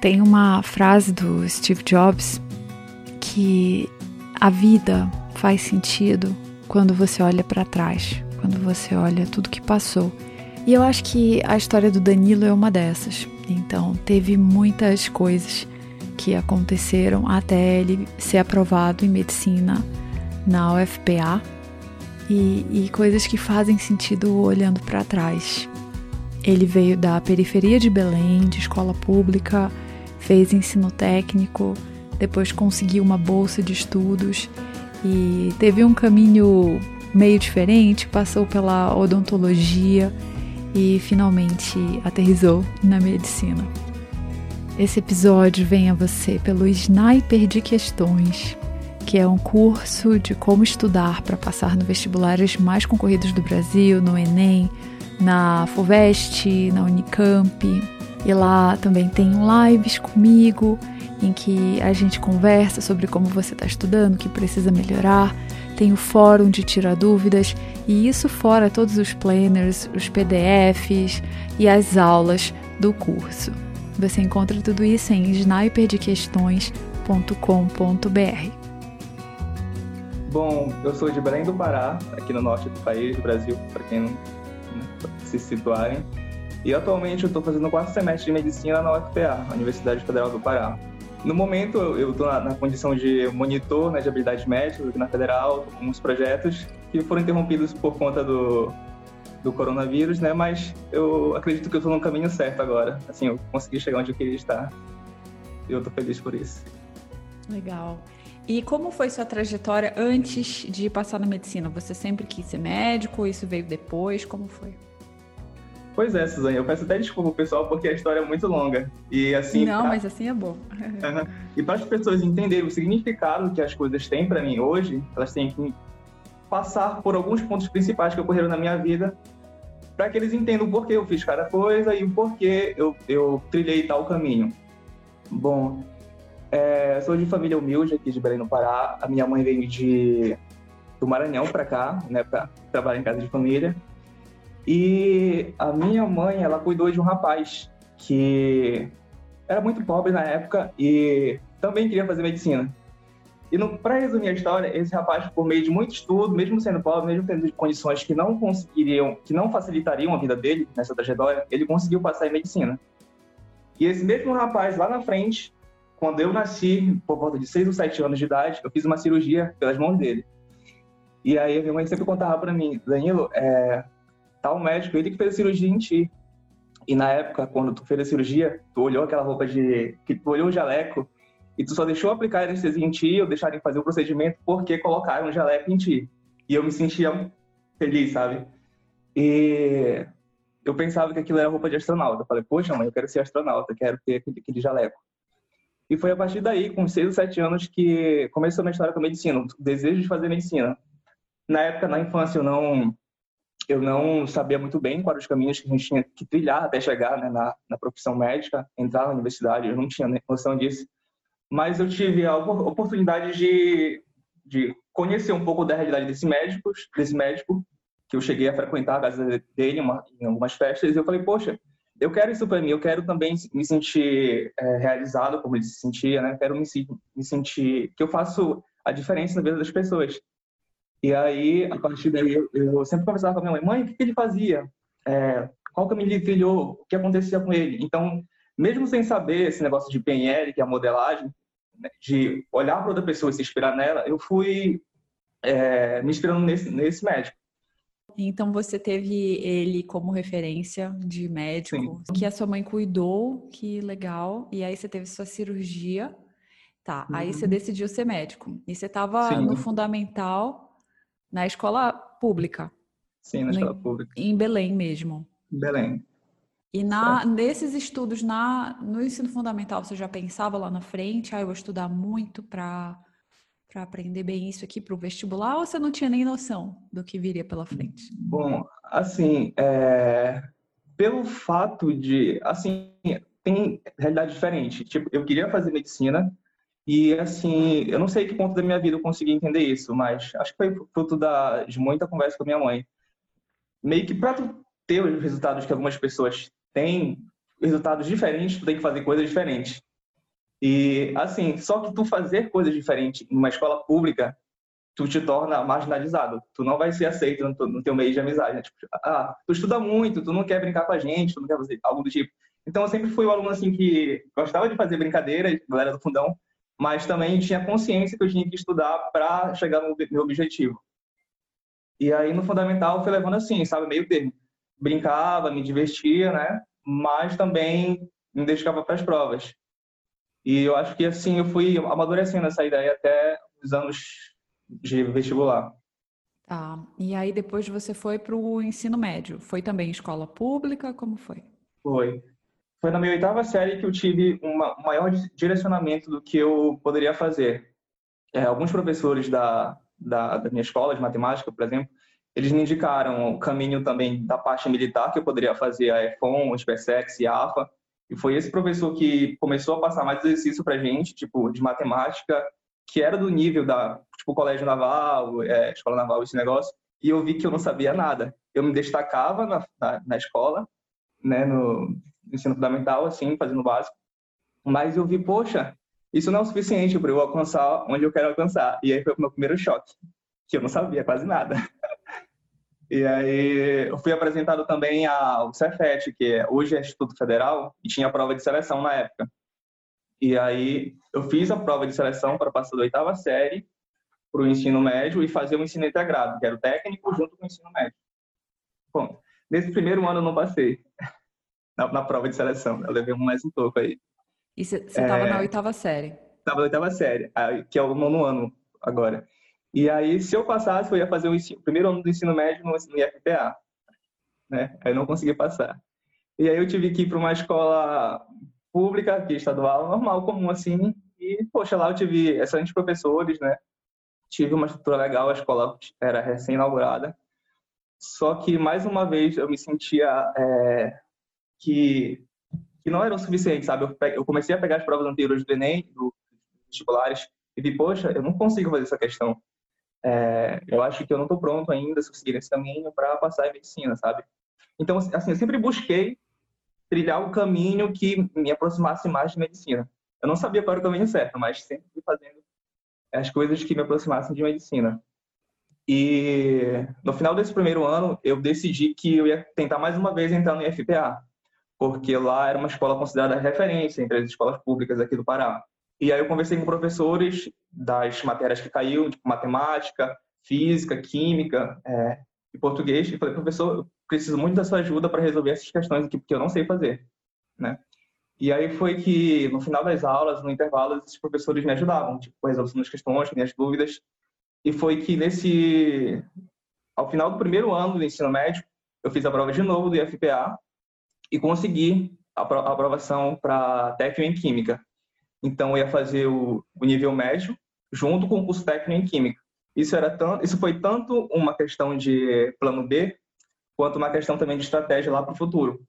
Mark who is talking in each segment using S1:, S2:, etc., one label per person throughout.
S1: Tem uma frase do Steve Jobs que a vida faz sentido quando você olha para trás, quando você olha tudo que passou. E eu acho que a história do Danilo é uma dessas. Então, teve muitas coisas que aconteceram até ele ser aprovado em medicina na UFPA e, e coisas que fazem sentido olhando para trás. Ele veio da periferia de Belém, de escola pública, fez ensino técnico, depois conseguiu uma bolsa de estudos e teve um caminho meio diferente, passou pela odontologia e finalmente aterrizou na medicina. Esse episódio vem a você pelo Sniper de Questões, que é um curso de como estudar para passar no vestibulares mais concorridos do Brasil, no Enem, na FUVEST, na Unicamp. E lá também tem lives comigo, em que a gente conversa sobre como você está estudando, o que precisa melhorar. Tem o fórum de tirar dúvidas, e isso fora todos os planners, os PDFs e as aulas do curso. Você encontra tudo isso em sniperdequestões.com.br.
S2: Bom, eu sou de Belém do Pará, aqui no norte do país, do Brasil, para quem não se situarem. E atualmente eu estou fazendo o quarto semestre de medicina na UFPA, Universidade Federal do Pará. No momento eu estou na, na, condição de monitor né, de habilidades médicas aqui na Federal, com uns projetos que foram interrompidos por conta do, do coronavírus, né? Mas eu acredito que eu estou no caminho certo agora. Assim, eu consegui chegar onde eu queria estar. E eu estou feliz por isso.
S1: Legal. E como foi sua trajetória antes de passar na medicina? Você sempre quis ser médico? Isso veio depois? Como foi?
S2: Pois é, Suzane, eu peço até desculpa pessoal porque a história é muito longa. E assim.
S1: Não, pra... mas assim é bom.
S2: e para as pessoas entenderem o significado que as coisas têm para mim hoje, elas têm que passar por alguns pontos principais que ocorreram na minha vida para que eles entendam o porquê eu fiz cada coisa e o porquê eu, eu trilhei tal caminho. Bom, é, sou de família humilde aqui de Belém no Pará. A minha mãe veio de do Maranhão para cá, né, para trabalhar em casa de família. E a minha mãe, ela cuidou de um rapaz que era muito pobre na época e também queria fazer medicina. E para resumir a história, esse rapaz, por meio de muito estudo, mesmo sendo pobre, mesmo tendo condições que não conseguiriam, que não facilitariam a vida dele nessa trajetória, ele conseguiu passar em medicina. E esse mesmo rapaz lá na frente, quando eu nasci, por volta de 6 ou 7 anos de idade, eu fiz uma cirurgia pelas mãos dele. E aí a minha mãe sempre contava para mim, Danilo, é, tal médico, ele que fez a cirurgia em ti. E na época, quando tu fez a cirurgia, tu olhou aquela roupa de. que tu olhou o jaleco e tu só deixou aplicar anestesia em ti ou deixarem fazer o procedimento porque colocaram o jaleco em ti. E eu me sentia feliz, sabe? E eu pensava que aquilo era roupa de astronauta. Eu falei, poxa, mãe, eu quero ser astronauta, quero ter aquele, aquele jaleco. E foi a partir daí, com 6 ou 7 anos, que começou a minha história com a medicina, o desejo de fazer medicina. Na época, na infância, eu não eu não sabia muito bem quais os caminhos que a gente tinha que trilhar até chegar né, na, na profissão médica, entrar na universidade, eu não tinha noção disso. Mas eu tive a oportunidade de, de conhecer um pouco da realidade desse médico, desse médico, que eu cheguei a frequentar a casa dele uma, em algumas festas, e eu falei, poxa, eu quero isso para mim, eu quero também me sentir é, realizado como ele se sentia, né? Quero me, me sentir que eu faço a diferença na vida das pessoas. E aí, a partir daí, eu, eu sempre conversava com a minha mãe, mãe, o que, que ele fazia? É, qual caminho ele trilhou? O que acontecia com ele? Então, mesmo sem saber esse negócio de PNL, que é a modelagem, né, de olhar para outra pessoa e se inspirar nela, eu fui é, me inspirando nesse, nesse médico.
S1: Então você teve ele como referência de médico, Sim. que a sua mãe cuidou, que legal. E aí você teve sua cirurgia, tá? Uhum. Aí você uhum. decidiu ser médico. E você estava no fundamental na escola pública.
S2: Sim, na escola pública.
S1: Em Belém mesmo.
S2: Em Belém.
S1: E na, nesses estudos na, no ensino fundamental, você já pensava lá na frente, ah, eu vou estudar muito para para aprender bem isso aqui para o vestibular, ou você não tinha nem noção do que viria pela frente?
S2: Bom, assim, é... pelo fato de, assim, tem realidade diferente. Tipo, eu queria fazer medicina, e assim, eu não sei que ponto da minha vida eu consegui entender isso, mas acho que foi fruto da, de muita conversa com a minha mãe. Meio que para ter os resultados que algumas pessoas têm, resultados diferentes, tu tem que fazer coisas diferentes. E, assim, só que tu fazer coisas diferentes em uma escola pública, tu te torna marginalizado. Tu não vai ser aceito no, teu meio de amizade. Né? Tipo, ah, tu estuda muito, tu não quer brincar com a gente, tu não quer fazer algo do tipo. Então, eu sempre fui um aluno, assim, que gostava de fazer brincadeiras, galera do fundão, mas também tinha consciência que eu tinha que estudar para chegar no meu objetivo. E aí, no fundamental, fui levando assim, sabe, meio termo. Brincava, me divertia, né? Mas também me dedicava para as provas. E eu acho que assim eu fui amadurecendo essa ideia até os anos de vestibular.
S1: Tá. E aí depois você foi para o ensino médio. Foi também escola pública? Como foi?
S2: Foi. Foi na minha oitava série que eu tive um maior direcionamento do que eu poderia fazer. É, alguns professores da, da, da minha escola de matemática, por exemplo, eles me indicaram o caminho também da parte militar que eu poderia fazer a EFON, o SPSEX e a AFA, e foi esse professor que começou a passar mais exercício para gente, tipo, de matemática, que era do nível da, tipo, colégio naval, é, escola naval, esse negócio. E eu vi que eu não sabia nada. Eu me destacava na, na, na escola, né, no ensino fundamental, assim, fazendo básico. Mas eu vi, poxa, isso não é o suficiente para eu alcançar onde eu quero alcançar. E aí foi o meu primeiro choque, que eu não sabia quase nada. E aí eu fui apresentado também ao Cefet, que é, hoje é Instituto Federal, e tinha prova de seleção na época. E aí eu fiz a prova de seleção para passar da oitava série para o ensino médio e fazer o ensino integrado, que era o técnico junto com o ensino médio. Bom, nesse primeiro ano eu não passei na, na prova de seleção, eu levei um mais um pouco aí.
S1: E você estava é, na oitava série?
S2: Estava na oitava série, que é o nono ano agora. E aí, se eu passasse, eu ia fazer o, ensino, o primeiro ano do ensino médio no, no IFPA. Né? Aí eu não consegui passar. E aí eu tive que ir para uma escola pública, aqui estadual, normal, comum assim. E, poxa, lá eu tive excelentes professores, né? Tive uma estrutura legal, a escola era recém-inaugurada. Só que, mais uma vez, eu me sentia é, que, que não era o suficiente, sabe? Eu, eu comecei a pegar as provas anteriores do Enem, dos vestibulares, e vi, poxa, eu não consigo fazer essa questão. É, eu acho que eu não estou pronto ainda, se seguir esse caminho, para passar em medicina, sabe? Então, assim, eu sempre busquei trilhar o caminho que me aproximasse mais de medicina. Eu não sabia qual era o caminho certo, mas sempre fui fazendo as coisas que me aproximassem de medicina. E no final desse primeiro ano, eu decidi que eu ia tentar mais uma vez entrar no IFPA, porque lá era uma escola considerada referência entre as escolas públicas aqui do Pará. E aí eu conversei com professores das matérias que caiu, tipo matemática, física, química é, e português, e falei, professor, eu preciso muito da sua ajuda para resolver essas questões aqui, porque eu não sei fazer, né? E aí foi que, no final das aulas, no intervalo, esses professores me ajudavam, tipo, resolvendo as questões, minhas dúvidas. E foi que nesse... Ao final do primeiro ano do ensino médio, eu fiz a prova de novo do IFPA e consegui a aprovação para técnico em Química. Então, eu ia fazer o, nível médio junto com o curso técnico em Química. Isso, era tanto, isso foi tanto uma questão de plano B, quanto uma questão também de estratégia lá para o futuro.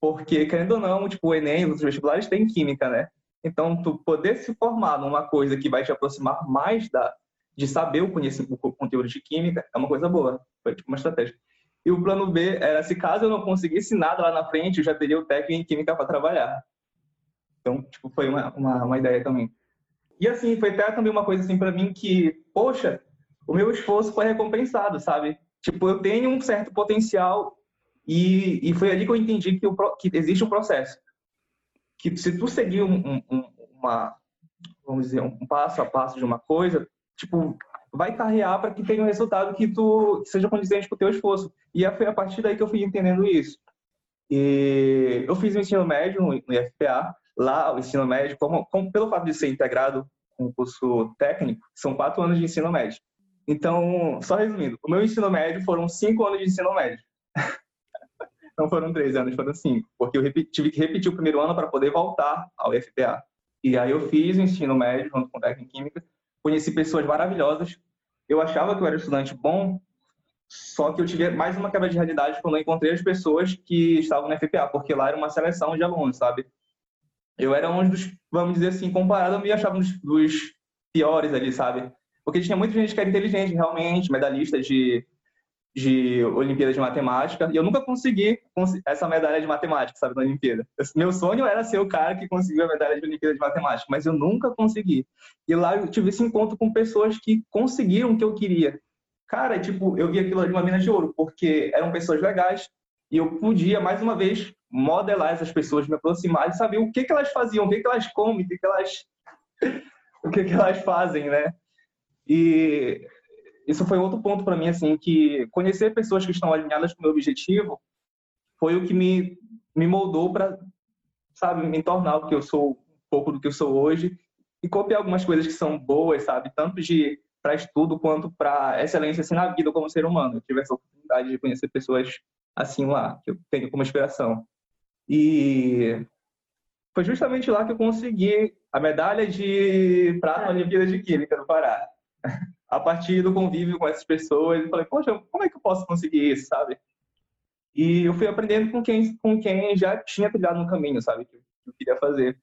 S2: Porque, querendo ou não, tipo, o Enem, os vestibulares têm Química, né? Então, tu poder se formar numa coisa que vai te aproximar mais da, de saber o, conhecimento, o conteúdo de Química é uma coisa boa. Foi tipo uma estratégia. E o plano B era, se caso eu não conseguisse nada lá na frente, eu já teria o técnico em Química para trabalhar. Então, tipo, foi uma, uma, uma ideia também. E assim, foi até também uma coisa assim para mim que, poxa, o meu esforço foi recompensado, sabe? Tipo, eu tenho um certo potencial e, e foi ali que eu entendi que, o, que existe um processo. Que se tu seguir um, um, uma, vamos dizer, um passo a passo de uma coisa, tipo, vai carrear para que tenha um resultado que tu que seja condizente com o teu esforço. E foi a partir daí que eu fui entendendo isso. E eu fiz o ensino médio no IFPA, Lá, o ensino médio, como, como, pelo fato de ser integrado com o curso técnico, são quatro anos de ensino médio. Então, só resumindo, o meu ensino médio foram cinco anos de ensino médio. Não foram três anos, foram cinco, porque eu tive que repetir o primeiro ano para poder voltar ao FPA. E aí eu fiz o ensino médio junto com técnica em química, conheci pessoas maravilhosas. Eu achava que eu era estudante bom, só que eu tive mais uma quebra de realidade quando eu encontrei as pessoas que estavam no FPA, porque lá era uma seleção de alunos, sabe? eu era um dos, vamos dizer assim, comparado, eu me achava um dos, dos piores ali, sabe? Porque tinha muita gente que era inteligente, realmente, medalhista de, de Olimpíada de Matemática e eu nunca consegui essa medalha de matemática, sabe, na Olimpíada. Meu sonho era ser o cara que conseguiu a medalha de Olimpíada de Matemática, mas eu nunca consegui. E lá eu tive esse encontro com pessoas que conseguiram o que eu queria. Cara, tipo, eu vi aquilo de uma mina de ouro, porque eram pessoas legais e eu podia, mais uma vez, modelar essas pessoas, me aproximar e saber o que, que elas faziam, o que, que elas comem, o que, que elas o que, que elas fazem, né? E isso foi outro ponto para mim, assim, que conhecer pessoas que estão alinhadas com o meu objetivo foi o que me, me moldou para, sabe, me tornar o que eu sou, um pouco do que eu sou hoje e copiar algumas coisas que são boas, sabe, tanto de para estudo quanto para excelência assim na vida como ser humano. Eu tive essa oportunidade de conhecer pessoas assim lá, que eu tenho como inspiração. E foi justamente lá que eu consegui a medalha de prata na Olimpíada de Química do Pará a partir do convívio com essas pessoas, eu falei, poxa, como é que eu posso conseguir isso, sabe? E eu fui aprendendo com quem, com quem já tinha trilhado no caminho, sabe, que eu queria fazer.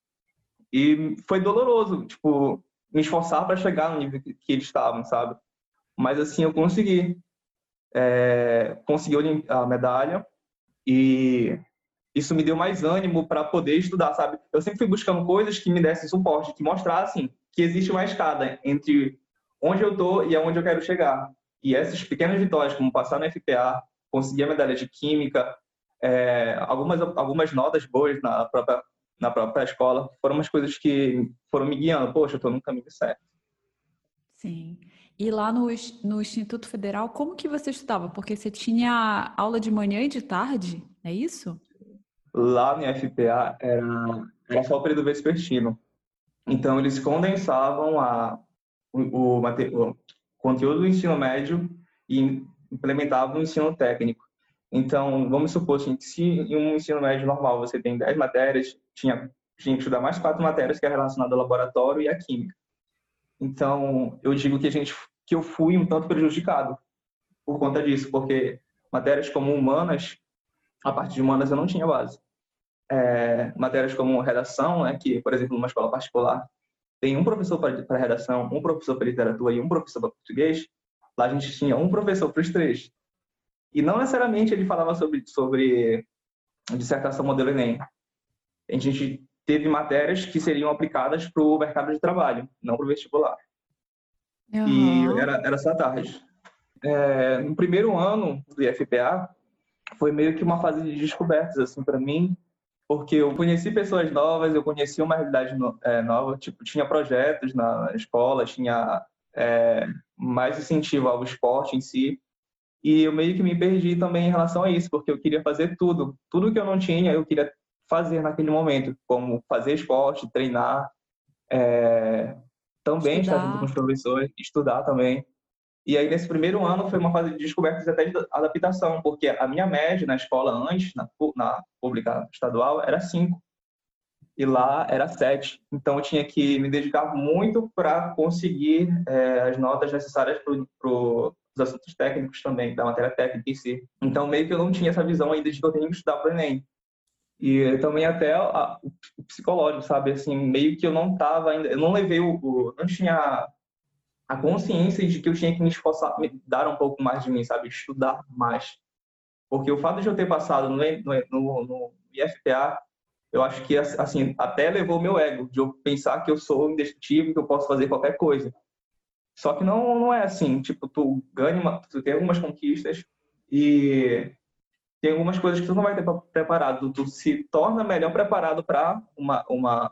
S2: E foi doloroso, tipo, me esforçar para chegar no nível que, que, eles estavam, sabe? Mas assim, eu consegui. É, consegui a medalha e isso me deu mais ânimo para poder estudar, sabe? Eu sempre fui buscando coisas que me dessem suporte, que mostrassem que existe uma escada entre onde eu tô e aonde eu quero chegar. E essas pequenas vitórias, como passar no FPA, conseguir a medalha de química, é, algumas algumas notas boas na própria na própria escola, foram umas coisas que foram me guiando. Poxa, eu estou no caminho certo.
S1: Sim. E lá no, no Instituto Federal, como que você estudava? Porque você tinha aula de manhã e de tarde, é isso?
S2: Lá no FPA era, era só o período vespertino. Então, eles condensavam a, o, o, conteúdo do ensino médio e implementava no ensino técnico. Então, vamos supor assim, que se em um ensino médio normal você tem 10 matérias, tinha, tinha que estudar mais quatro matérias que é relacionada ao laboratório e à química. Então, eu digo que a gente que eu fui um tanto prejudicado por conta disso, porque matérias como humanas, a parte de humanas eu não tinha base. É, matérias como redação, né, que, por exemplo, numa escola particular, tem um professor para redação, um professor para literatura e um professor para português, lá a gente tinha um professor para os três. E não necessariamente ele falava sobre, sobre dissertação modelo Enem. A gente teve matérias que seriam aplicadas para o mercado de trabalho, não para o vestibular. Uhum. E era, era essa tarde. É, no primeiro ano do IFPA, foi meio que uma fase de descobertas, assim, para mim, porque eu conheci pessoas novas, eu conheci uma realidade no, é, nova, tipo, tinha projetos na escola, tinha é, mais incentivo ao esporte em si, e eu meio que me perdi também em relação a isso, porque eu queria fazer tudo, tudo que eu não tinha, eu queria fazer naquele momento, como fazer esporte, treinar, é, também estudar. estar junto com os professores, estudar também. E aí, nesse primeiro ano, foi uma fase de descobertas até de adaptação, porque a minha média na escola antes, na, na pública estadual, era 5. E lá era 7. Então, eu tinha que me dedicar muito para conseguir é, as notas necessárias para os assuntos técnicos também, da matéria técnica em si. Então, meio que eu não tinha essa visão ainda de que eu tenho que estudar para o Enem. E também até a, o psicológico, sabe? Assim, meio que eu não estava ainda... Eu não levei o... o não tinha a consciência de que eu tinha que me esforçar, me dar um pouco mais de mim, sabe? Estudar mais. Porque o fato de eu ter passado no, no, no IFPA, eu acho que, assim, até levou meu ego, de eu pensar que eu sou indestrutível, que eu posso fazer qualquer coisa. Só que não, não é assim. Tipo, tu ganha, uma, tu tem algumas conquistas e tem algumas coisas que tu não vai ter preparado. Tu se torna melhor preparado para uma, uma,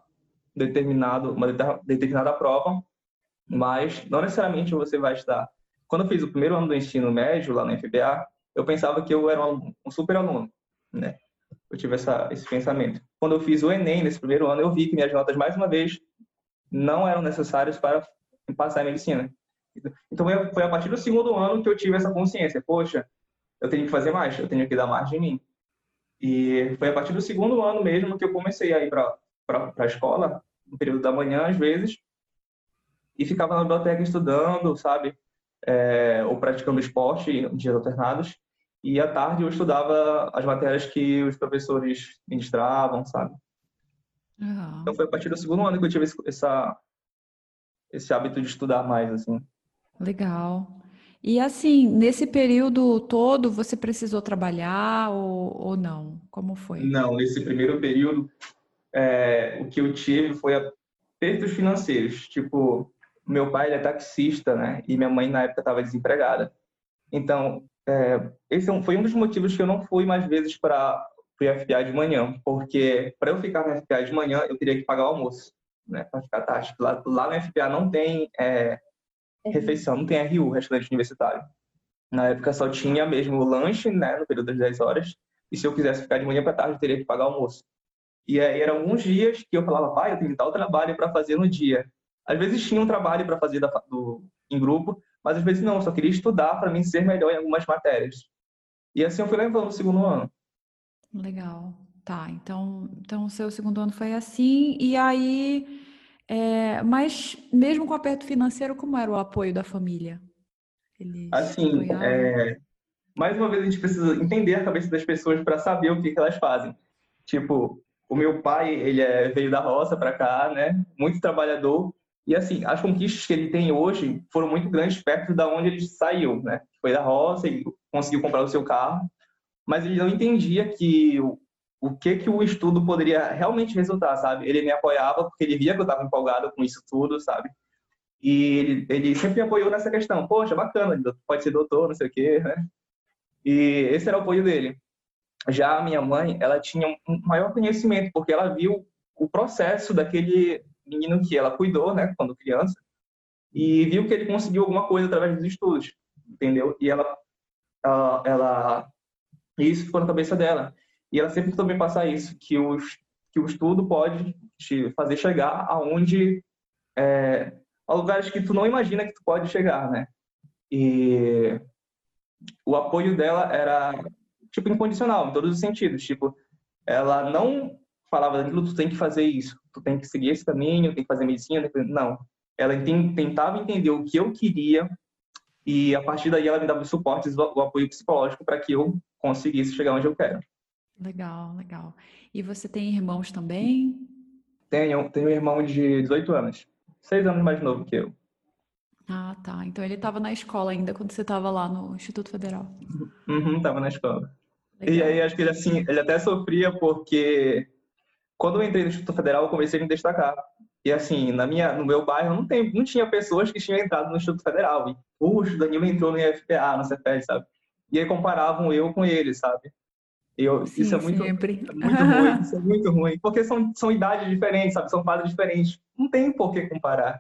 S2: determinado, uma determinada prova mas não necessariamente você vai estar. Quando eu fiz o primeiro ano do ensino médio lá na FBA, eu pensava que eu era um, um super aluno, né? Eu tive essa, esse pensamento. Quando eu fiz o Enem nesse primeiro ano, eu vi que minhas notas, mais uma vez, não eram necessárias para passar em medicina. Então, foi a partir do segundo ano que eu tive essa consciência. Poxa, eu tenho que fazer mais, eu tenho que dar mais de mim. E foi a partir do segundo ano mesmo que eu comecei a ir para a escola, no período da manhã, às vezes, e ficava na biblioteca estudando, sabe? É, ou praticando esporte em dias alternados. E à tarde eu estudava as matérias que os professores ministravam, sabe? Uhum. Então foi a partir do segundo ano que eu tive esse, essa, esse hábito de estudar mais, assim.
S1: Legal. E assim, nesse período todo, você precisou trabalhar ou, ou não? Como foi?
S2: Não, nesse primeiro período, é, o que eu tive foi apertos financeiros. Tipo, meu pai é taxista, né? E minha mãe na época estava desempregada. Então, é, esse é foi um dos motivos que eu não fui mais vezes para o FPA de manhã, porque para eu ficar no FPA de manhã, eu teria que pagar o almoço, né? Para ficar tarde. Lá, lá no FPA não tem é, refeição, não tem RU, restaurante universitário. Na época só tinha mesmo o lanche, né, no período das 10 horas, e se eu quisesse ficar de manhã para tarde, eu teria que pagar o almoço. E aí eram alguns dias que eu falava, pai, eu tenho tal trabalho para fazer no dia. Às vezes tinha um trabalho para fazer da, do, em grupo, mas às vezes não, eu só queria estudar para mim ser melhor em algumas matérias. E assim eu fui levando o segundo ano.
S1: Legal. Tá, então, então o seu segundo ano foi assim, e aí é, mas mesmo com o aperto financeiro, como era o apoio da família?
S2: Eles assim, é, mais uma vez a gente precisa entender a cabeça das pessoas para saber o que, que, elas fazem. Tipo, o meu pai, ele é, veio da roça para cá, né? Muito trabalhador. E assim, as conquistas que ele tem hoje foram muito grandes perto da onde ele saiu, né? Foi da roça, e conseguiu comprar o seu carro, mas ele não entendia que o que que o estudo poderia realmente resultar, sabe? Ele me apoiava porque ele via que eu estava empolgado com isso tudo, sabe? E ele, ele sempre me apoiou nessa questão. Poxa, bacana, pode ser doutor, não sei o quê, né? E esse era o apoio dele. Já a minha mãe, ela tinha um maior conhecimento, porque ela viu o processo daquele menino que ela cuidou, né, quando criança, e viu que ele conseguiu alguma coisa através dos estudos, entendeu? E ela, ela, ela isso ficou na cabeça dela. E ela sempre também passar isso, que, que o estudo pode te fazer chegar aonde é, a lugares que tu não imagina que tu pode chegar, né? E o apoio dela era tipo incondicional em todos os sentidos, tipo, ela não falava daquilo, tu tem que fazer isso, tu tem que seguir esse caminho, tem que fazer medicina, não. Ela tentava entender o que eu queria e a partir daí ela me dava os suportes, o apoio psicológico para que eu conseguisse chegar onde eu quero.
S1: Legal, legal. E você tem irmãos também?
S2: Tenho, tenho um irmão de 18 anos, seis anos mais novo que eu.
S1: Ah, tá. Então ele estava na escola ainda quando você estava lá no Instituto Federal.
S2: Uhum, estava na escola. Legal. E aí acho que ele assim, ele até sofria porque quando eu entrei no Instituto Federal eu comecei a me destacar. E assim, na minha, no meu bairro não, tem, não tinha pessoas que tinham entrado no Instituto Federal. E, puxa, o Danilo entrou no IFPA, no CEPED, sabe? E aí comparavam eu com ele, sabe? Eu, Sim, isso é muito, é muito ruim, isso é muito ruim, porque são, são idades diferentes, sabe? São fases diferentes. Não tem por que comparar.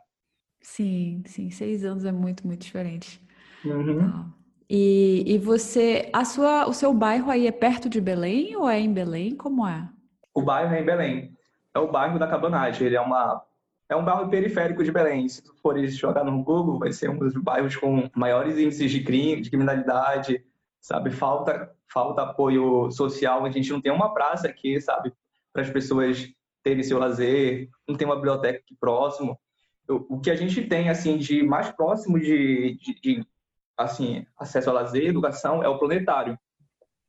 S1: Sim, sim, seis anos é muito, muito diferente. Uhum. Tá. E, e você, a sua, o seu bairro aí é perto de Belém ou é em Belém? Como é?
S2: O bairro é em Belém. É o bairro da Cabanagem. Ele é uma é um bairro periférico de Belém. Se tu fores jogar no Google, vai ser um dos bairros com maiores índices de crime, de criminalidade, sabe? Falta falta apoio social, a gente não tem uma praça aqui, sabe? Para as pessoas terem seu lazer, não tem uma biblioteca aqui próximo. O que a gente tem, assim, de mais próximo de, de, de assim, acesso ao lazer educação é o Planetário,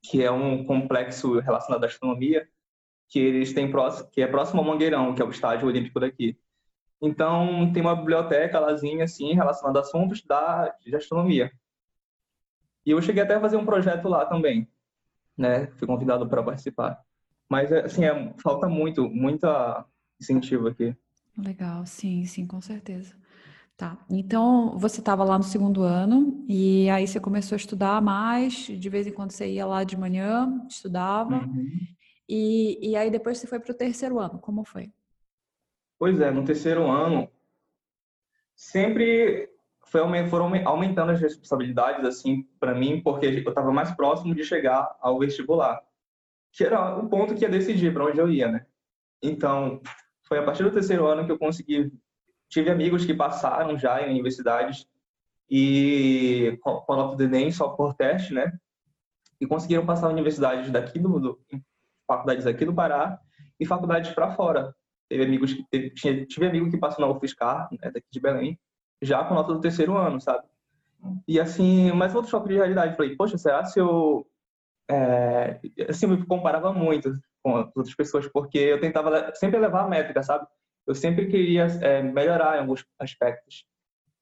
S2: que é um complexo relacionado à astronomia, que eles têm próximo, que é próximo ao Mangueirão, que é o estádio olímpico daqui. Então, tem uma biblioteca lázinha, assim, relacionada a assuntos da, de astronomia. E eu cheguei até a fazer um projeto lá também, né? Fui convidado para participar. Mas, assim, é, falta muito, muita incentivo aqui.
S1: Legal, sim, sim, com certeza. Tá. Então, você estava lá no segundo ano e aí você começou a estudar mais, de vez em quando você ia lá de manhã, estudava. Uhum. E, e aí depois você foi para o terceiro ano. Como foi?
S2: Pois é, no terceiro ano, sempre foi, foram aumentando as responsabilidades, assim, para mim, porque eu estava mais próximo de chegar ao vestibular, que era o ponto que ia decidir para onde eu ia, né? Então, foi a partir do terceiro ano que eu consegui. Tive amigos que passaram já em universidades e com a do Enem só por teste, né? E conseguiram passar universidades daqui do, do faculdades aqui do Pará e faculdades para fora. Teve amigos teve, tive amigo que passou na UFSCar, né, daqui de Belém, já com nota do terceiro ano, sabe? E assim, mais outro choque de realidade. Falei, poxa, será se eu. É, assim, eu me comparava muito com as outras pessoas, porque eu tentava sempre levar a métrica, sabe? Eu sempre queria é, melhorar em alguns aspectos.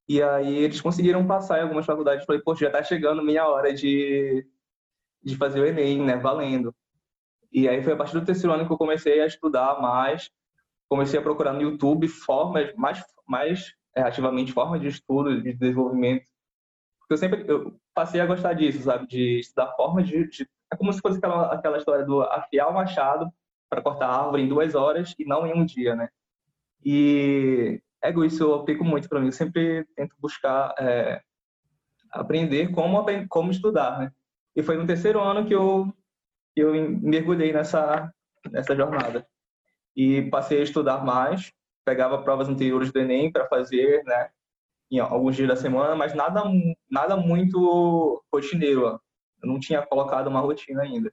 S2: E aí eles conseguiram passar em algumas faculdades. Falei, poxa, já tá chegando minha hora de, de fazer o Enem, né? Valendo. E aí foi a partir do terceiro ano que eu comecei a estudar mais. Comecei a procurar no YouTube formas, mais, mais é, ativamente formas de estudo, de desenvolvimento. Porque eu sempre eu passei a gostar disso, sabe? De estudar formas de, de é como se fosse aquela, aquela história do afiar o machado para cortar a árvore em duas horas e não em um dia, né? E é isso, eu aplico muito para mim. Eu sempre tento buscar é, aprender como, como estudar, né? E foi no terceiro ano que eu, eu mergulhei nessa, nessa jornada. E passei a estudar mais, pegava provas anteriores do Enem para fazer, né? Em alguns dias da semana, mas nada, nada muito rotineiro. Eu não tinha colocado uma rotina ainda.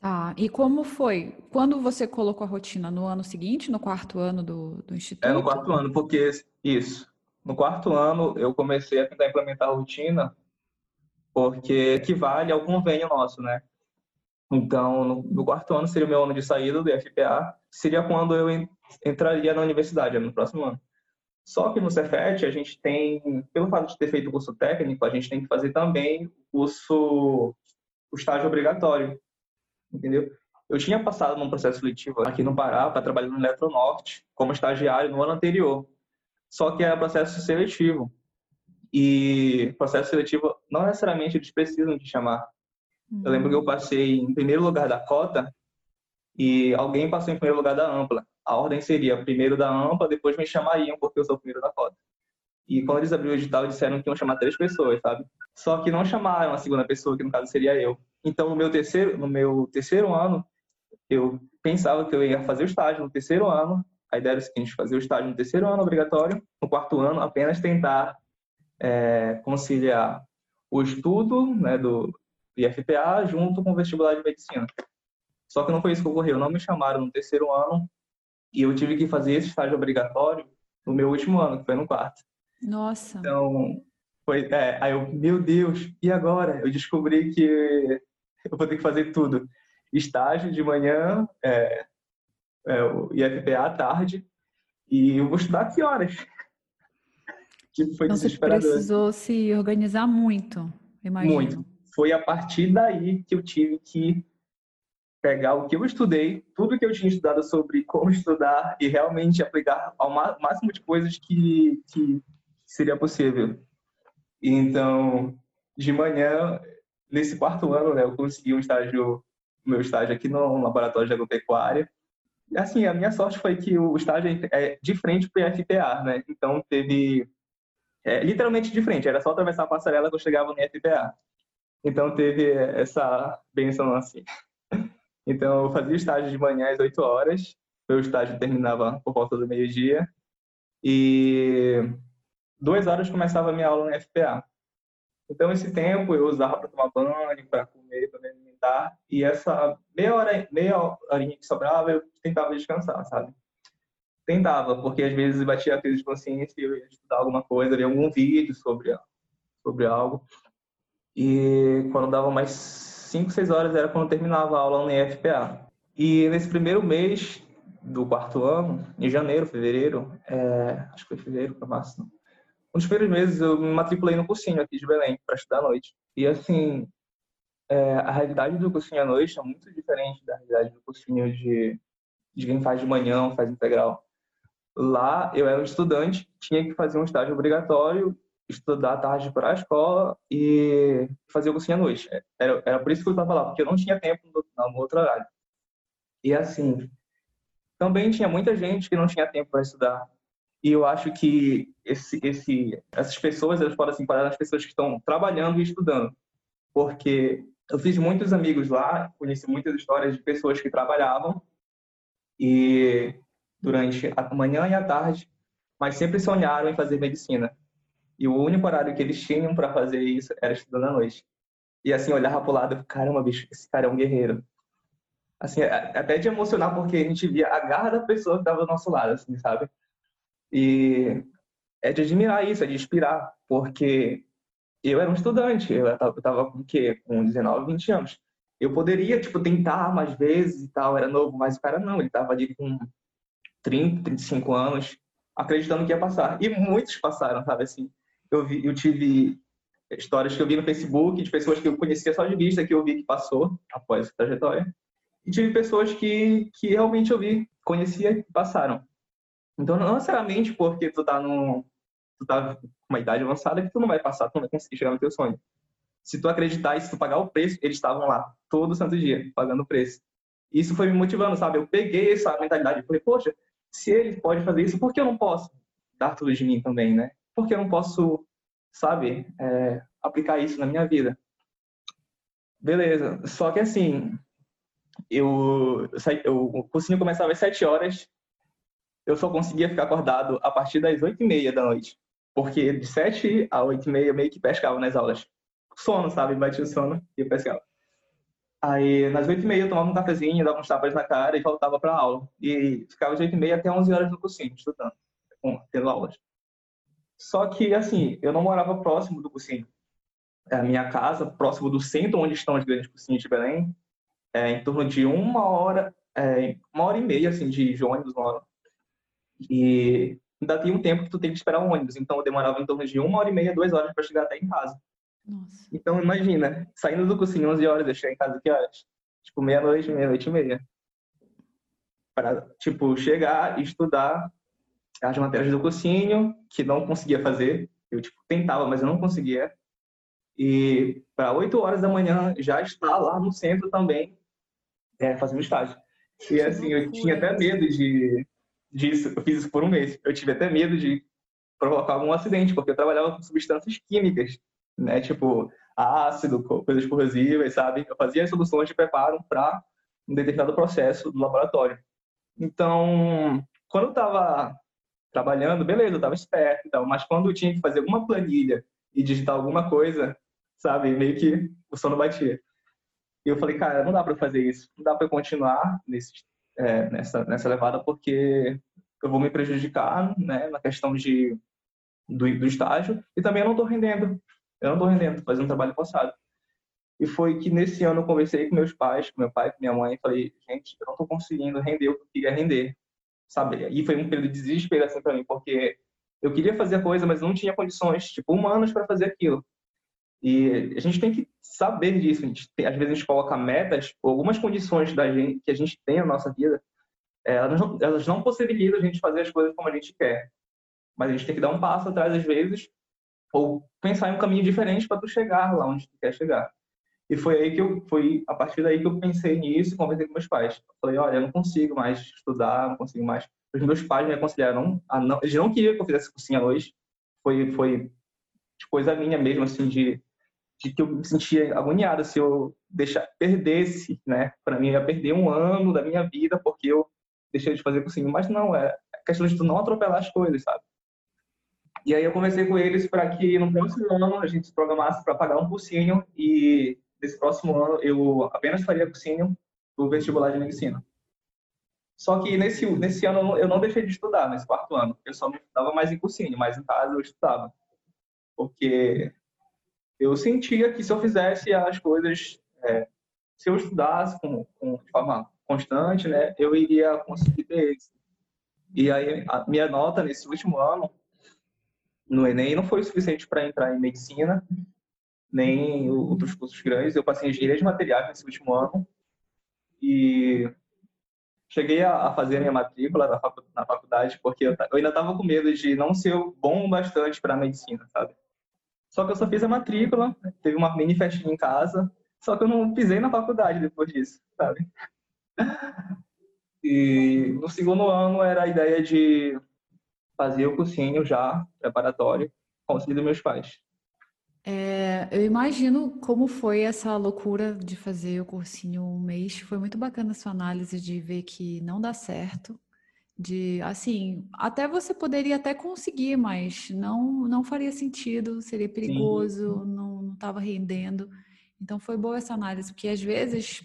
S1: Tá, e como foi? Quando você colocou a rotina? No ano seguinte, no quarto ano do, do Instituto?
S2: É, no quarto ano, porque, isso. No quarto ano, eu comecei a tentar implementar a rotina, porque equivale ao convênio nosso, né? Então, no, quarto ano seria o meu ano de saída do IFPA, seria quando eu entraria na universidade, no próximo ano. Só que no Cefet, a gente tem, pelo fato de ter feito o curso técnico, a gente tem que fazer também o curso, o estágio obrigatório, entendeu? Eu tinha passado num processo seletivo aqui no Pará para trabalhar no Eletronorte como estagiário no ano anterior. Só que era processo seletivo. E processo seletivo, não necessariamente eles precisam de chamar. Uhum. Eu lembro que eu passei em primeiro lugar da cota e alguém passou em primeiro lugar da ampla. A ordem seria primeiro da ampla, depois me chamariam porque eu sou o primeiro da cota. E quando eles abriram o edital, disseram que iam chamar três pessoas, sabe? Só que não chamaram a segunda pessoa, que no caso seria eu. Então, no meu terceiro, no meu terceiro ano, eu pensava que eu ia fazer o estágio no terceiro ano. A ideia era o seguinte: fazer o estágio no terceiro ano obrigatório, no quarto ano, apenas tentar é, conciliar o estudo né, do IFPA junto com o vestibular de medicina. Só que não foi isso que ocorreu. Não me chamaram no terceiro ano e eu tive que fazer esse estágio obrigatório no meu último ano, que foi no quarto.
S1: Nossa.
S2: Então, foi, é, aí eu, meu Deus, e agora? Eu descobri que eu vou ter que fazer tudo. Estágio de manhã, é, é, o IFPA à tarde, e eu vou estudar que horas?
S1: tipo, foi então, desesperador. Você precisou se organizar muito, imagino. Muito.
S2: Foi a partir daí que eu tive que pegar o que eu estudei, tudo que eu tinha estudado sobre como estudar e realmente aplicar ao máximo de coisas que, que seria possível. Então, de manhã, nesse quarto ano, né, eu consegui um estágio, meu estágio aqui no laboratório de agropecuária. E, assim, a minha sorte foi que o estágio é de frente para o IFPA, né? Então, teve... É, literalmente de frente, era só atravessar a passarela que eu chegava no IFPA. Então, teve essa benção, assim. Então, eu fazia estágio de manhã às 8 horas, meu estágio terminava por volta do meio-dia, e duas horas começava a minha aula no FPA. Então, esse tempo eu usava para tomar banho, para comer, para me alimentar, e essa meia hora, meia horinha que sobrava, eu tentava descansar, sabe? Tentava, porque às vezes batia a crise de consciência e eu ia estudar alguma coisa, ler algum vídeo sobre, sobre algo. E quando dava mais 5, 6 horas era quando terminava a aula no IFPA. E nesse primeiro mês do quarto ano, em janeiro, fevereiro, é, acho que foi fevereiro para março, um dos primeiros meses eu me matriculei no cursinho aqui de Belém para estudar à noite. E assim, é, a realidade do cursinho à noite é muito diferente da realidade do cursinho de, de quem faz de manhã, faz integral. Lá eu era um estudante, tinha que fazer um estágio obrigatório, estudar à tarde para a escola e fazer o cursinho à noite. Era, era por isso que eu estava lá, porque eu não tinha tempo no, no outro horário. E assim, também tinha muita gente que não tinha tempo para estudar e eu acho que esse, esse, essas pessoas, elas podem se enquadrar nas pessoas que estão trabalhando e estudando. Porque eu fiz muitos amigos lá, conheci muitas histórias de pessoas que trabalhavam e durante a manhã e a tarde, mas sempre sonharam em fazer medicina. E o único horário que eles tinham para fazer isso era estudando à noite. E assim, olhava pro lado, caramba, bicho, esse cara é um guerreiro. Assim, até de emocionar, porque a gente via a garra da pessoa que estava do nosso lado, assim, sabe? E é de admirar isso, é de inspirar, porque eu era um estudante, eu estava com o quê? Com 19, 20 anos. Eu poderia, tipo, tentar mais vezes e tal, era novo, mas o cara não, ele estava ali com 30, 35 anos, acreditando que ia passar. E muitos passaram, sabe assim. Eu vi, eu tive histórias que eu vi no Facebook de pessoas que eu conhecia só de vista que eu vi que passou após a trajetória. E tive pessoas que, que realmente eu vi, conhecia e passaram. Então, não necessariamente porque tu tá no tu tá com uma idade avançada que tu não vai passar, tu não vai conseguir chegar no teu sonho. Se tu acreditar e se tu pagar o preço, eles estavam lá todo santo dia, pagando o preço. Isso foi me motivando, sabe? Eu peguei essa mentalidade e falei, poxa, se ele pode fazer isso, por que eu não posso dar tudo de mim também, né? Por que eu não posso, sabe, é, aplicar isso na minha vida? Beleza. Só que assim, eu, eu, o cursinho começava às 7 horas, eu só conseguia ficar acordado a partir das 8 e meia da noite. Porque de 7 a 8 e meia meio que pescava nas aulas. Sono, sabe? Batia o sono e eu pescava. Aí, nas 8 e meia, eu tomava um cafezinho, dava uns tapas na cara e voltava para aula. E ficava de 8 e meia até 11 horas no cursinho, estudando, tendo aulas. Só que, assim, eu não morava próximo do cursinho. A minha casa, próximo do centro onde estão os grandes cursinhos de Belém, é em torno de uma hora, é, uma hora e meia, assim, de, ônibus, uma hora. E ainda tem um tempo que tu tem que esperar o ônibus. Então, eu demorava em torno de uma hora e meia, duas horas para chegar até em casa. Nossa. Então, imagina, saindo do cursinho 11 horas, eu cheguei em casa que horas? Tipo, meia-noite, meia-noite e meia. Para, tipo, chegar estudar as matérias do cursinho, que não conseguia fazer. Eu, tipo, tentava, mas eu não conseguia. E para 8 horas da manhã já estar lá no centro também, é, fazendo estágio. E assim, eu tinha até medo de disso. Eu fiz isso por um mês. Eu tive até medo de provocar algum acidente, porque eu trabalhava com substâncias químicas né? Tipo, ácido, coisas corrosivas, sabe? Eu fazia as soluções de preparo para um determinado processo do laboratório. Então, quando eu estava trabalhando, beleza, eu estava esperto e tal, mas quando eu tinha que fazer alguma planilha e digitar alguma coisa, sabe, meio que o sono batia. E eu falei, cara, não dá para fazer isso, não dá para continuar nesse, é, nessa, nessa levada, porque eu vou me prejudicar, né, na questão de, do, do estágio, e também eu não estou rendendo eu não estou rendendo, fazendo um trabalho forçado. E foi que nesse ano eu conversei com meus pais, com meu pai, com minha mãe, e falei, gente, eu não estou conseguindo render o que eu queria render, sabe? E foi um período de desespero assim para mim, porque eu queria fazer coisa, mas não tinha condições, tipo, humanas para fazer aquilo. E a gente tem que saber disso. Gente, às vezes a gente coloca metas, algumas condições da gente, que a gente tem na nossa vida, elas, não, elas não possibilitam a gente fazer as coisas como a gente quer. Mas a gente tem que dar um passo atrás às vezes ou pensar em um caminho diferente para tu chegar lá onde tu quer chegar. E foi aí que eu foi a partir daí que eu pensei nisso e conversei com meus pais. Eu falei, olha, eu não consigo mais estudar, não consigo mais. Os meus pais me aconselharam a não, eles não queriam que eu fizesse cursinho hoje. Foi foi coisa minha mesmo assim de de que eu me sentia agoniada se eu deixar perdesse, né? Para mim ia perder um ano da minha vida porque eu deixei de fazer cursinho, mas não é, é questão de tu não atropelar as coisas, sabe? E aí eu conversei com eles para que no próximo ano a gente programasse para pagar um cursinho e nesse próximo ano eu apenas faria cursinho do vestibular de medicina. Só que nesse, nesse ano eu não deixei de estudar, nesse quarto ano. Eu só não estudava mais em cursinho, mas em casa eu estudava. Porque eu sentia que se eu fizesse as coisas, é, se eu estudasse com, com, de forma constante, né, eu iria conseguir ter. E aí a minha nota nesse último ano no Enem não foi suficiente para entrar em medicina, nem outros cursos grandes. Eu passei em engenharia de materiais nesse último ano e cheguei a, fazer minha matrícula na, faculdade porque eu, ainda estava com medo de não ser bom bastante para medicina, sabe? Só que eu só fiz a matrícula, teve uma mini festinha em casa, só que eu não pisei na faculdade depois disso, sabe? E no segundo ano era a ideia de fazia o cursinho já, preparatório, com o auxílio dos meus pais.
S1: É, eu imagino como foi essa loucura de fazer o cursinho um mês. Foi muito bacana a sua análise de ver que não dá certo. De assim, até você poderia até conseguir, mas não não faria sentido, seria perigoso, Sim. não estava rendendo. Então foi boa essa análise, porque às vezes,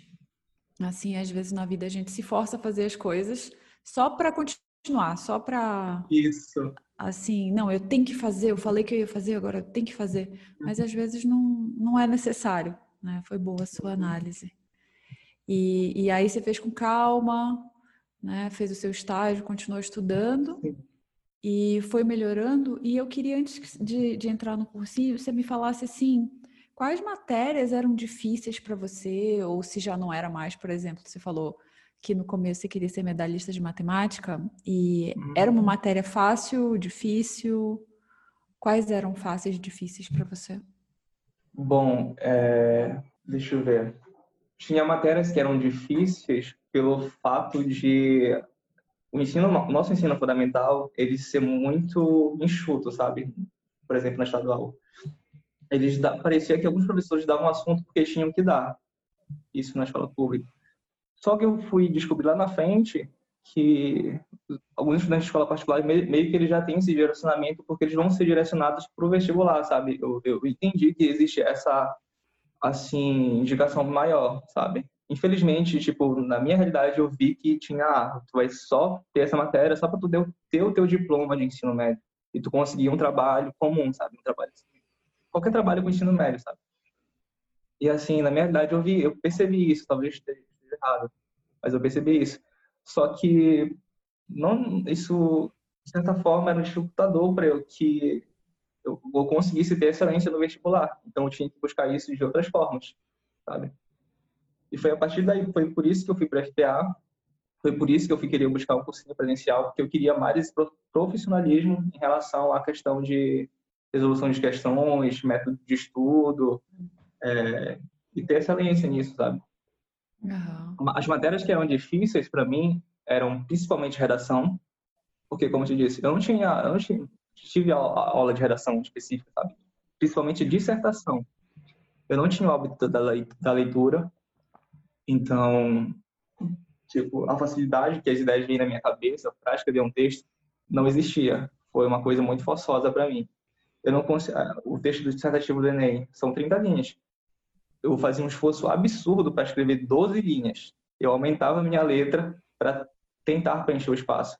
S1: assim, às vezes na vida a gente se força a fazer as coisas só para continuar continuar, só para.
S2: Isso.
S1: Assim, não, eu tenho que fazer, eu falei que eu ia fazer, agora eu tenho que fazer. Mas às vezes não, não é necessário, né? Foi boa a sua análise. E, e aí você fez com calma, né? Fez o seu estágio, continuou estudando. e foi melhorando. E eu queria, antes de, de entrar no cursinho, você me falasse assim, quais matérias eram difíceis para você, ou se já não era mais, por exemplo, você falou que no começo você queria ser medalhista de matemática, e uhum. era uma matéria fácil, difícil? Quais eram fáceis e difíceis para você?
S2: Bom, é... deixa eu ver. Tinha matérias que eram difíceis pelo fato de o ensino, nosso ensino fundamental, ele ser muito enxuto, sabe? Por exemplo, na estadual. Eles da, parecia que alguns professores davam assunto porque tinham que dar. Isso na escola pública. Só que eu fui descobrir lá na frente que alguns estudantes de escola particular meio, que eles já têm esse direcionamento porque eles vão ser direcionados para o vestibular, sabe? Eu, eu entendi que existe essa assim indicação maior, sabe? infelizmente, tipo, na minha realidade eu vi que tinha, ah, tu vai só ter essa matéria só para tu ter o teu diploma de ensino médio e tu conseguir um trabalho comum, sabe? Um trabalho assim. qualquer trabalho com ensino médio, sabe? E assim, na minha realidade eu vi, eu percebi isso, talvez errado, mas eu percebi isso. Só que não, isso de certa forma era um dificultador para eu que eu, conseguisse ter excelência no vestibular. Então eu tinha que buscar isso de outras formas, sabe? E foi a partir daí, foi por isso que eu fui para a FPA, foi por isso que eu fui querer buscar um cursinho presencial, porque eu queria mais esse profissionalismo em relação à questão de resolução de questões, método de estudo, é, e ter excelência nisso, sabe? Uhum. As matérias que eram difíceis para mim eram principalmente redação, porque, como eu te disse, eu não tinha, eu não tinha, tive aula de redação específica, sabe? Principalmente dissertação. Eu não tinha o hábito da leitura, então, tipo, a facilidade que as ideias vêm na minha cabeça para escrever um texto não existia. Foi uma coisa muito forçosa para mim. Eu não consigo, o texto do dissertativo do Enem são 30 linhas. Eu fazia um esforço absurdo para escrever 12 linhas. Eu aumentava a minha letra para tentar preencher o espaço,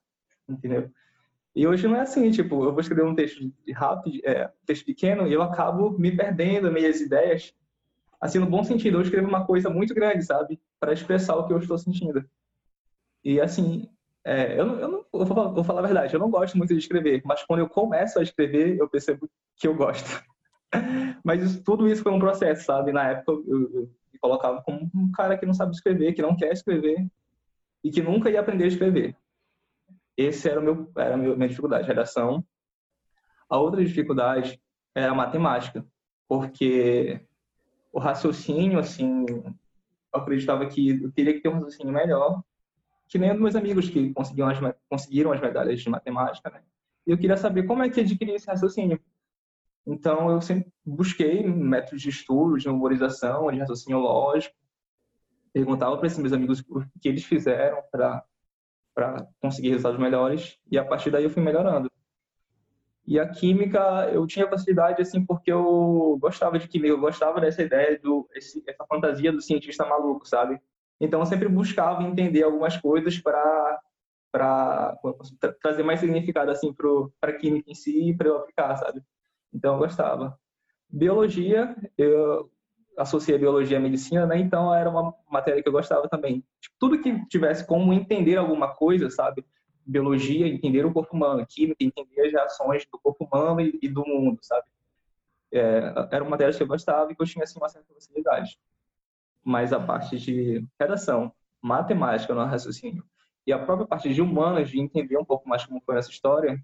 S2: entendeu? E hoje não é assim, tipo, eu vou escrever um texto rápido, é, texto pequeno, e eu acabo me perdendo meias ideias assim, no bom sentido, eu escrevo uma coisa muito grande, sabe? Para expressar o que eu estou sentindo. E, assim, é, eu, eu, não, eu vou, vou, falar a verdade, eu não gosto muito de escrever, mas quando eu começo a escrever, eu percebo que eu gosto. Mas isso, tudo isso foi um processo, sabe? Na época, eu, eu me colocava como um cara que não sabe escrever, que não quer escrever e que nunca ia aprender a escrever. Esse era, o meu, era a minha dificuldade, redação. A outra dificuldade era a matemática, porque o raciocínio, assim, eu acreditava que eu teria que ter um raciocínio melhor, que nem dos meus amigos que conseguiram as, conseguiram as medalhas de matemática, né? E eu queria saber como é que adquirir esse raciocínio. Então, eu sempre busquei métodos de estudo, de memorização, de raciocínio lógico, perguntava para esses meus amigos o que eles fizeram para conseguir resultados melhores, e a partir daí eu fui melhorando. E a química, eu tinha facilidade, assim, porque eu gostava de química, eu gostava dessa ideia, do, esse, essa fantasia do cientista maluco, sabe? Então, eu sempre buscava entender algumas coisas para para trazer mais significado, assim, para a química em si e para eu aplicar, sabe? Então, eu gostava. Biologia, eu associei a biologia à medicina, né? Então, era uma matéria que eu gostava também. Tipo, tudo que tivesse como entender alguma coisa, sabe? biologia, entender o corpo humano, química, entender as reações do corpo humano e, e do mundo, sabe? É, era uma matéria que eu gostava e que eu tinha assim, uma certa facilidade. Mas a parte de redação, matemática no raciocínio e a própria parte de humanas, de entender um pouco mais como foi essa história,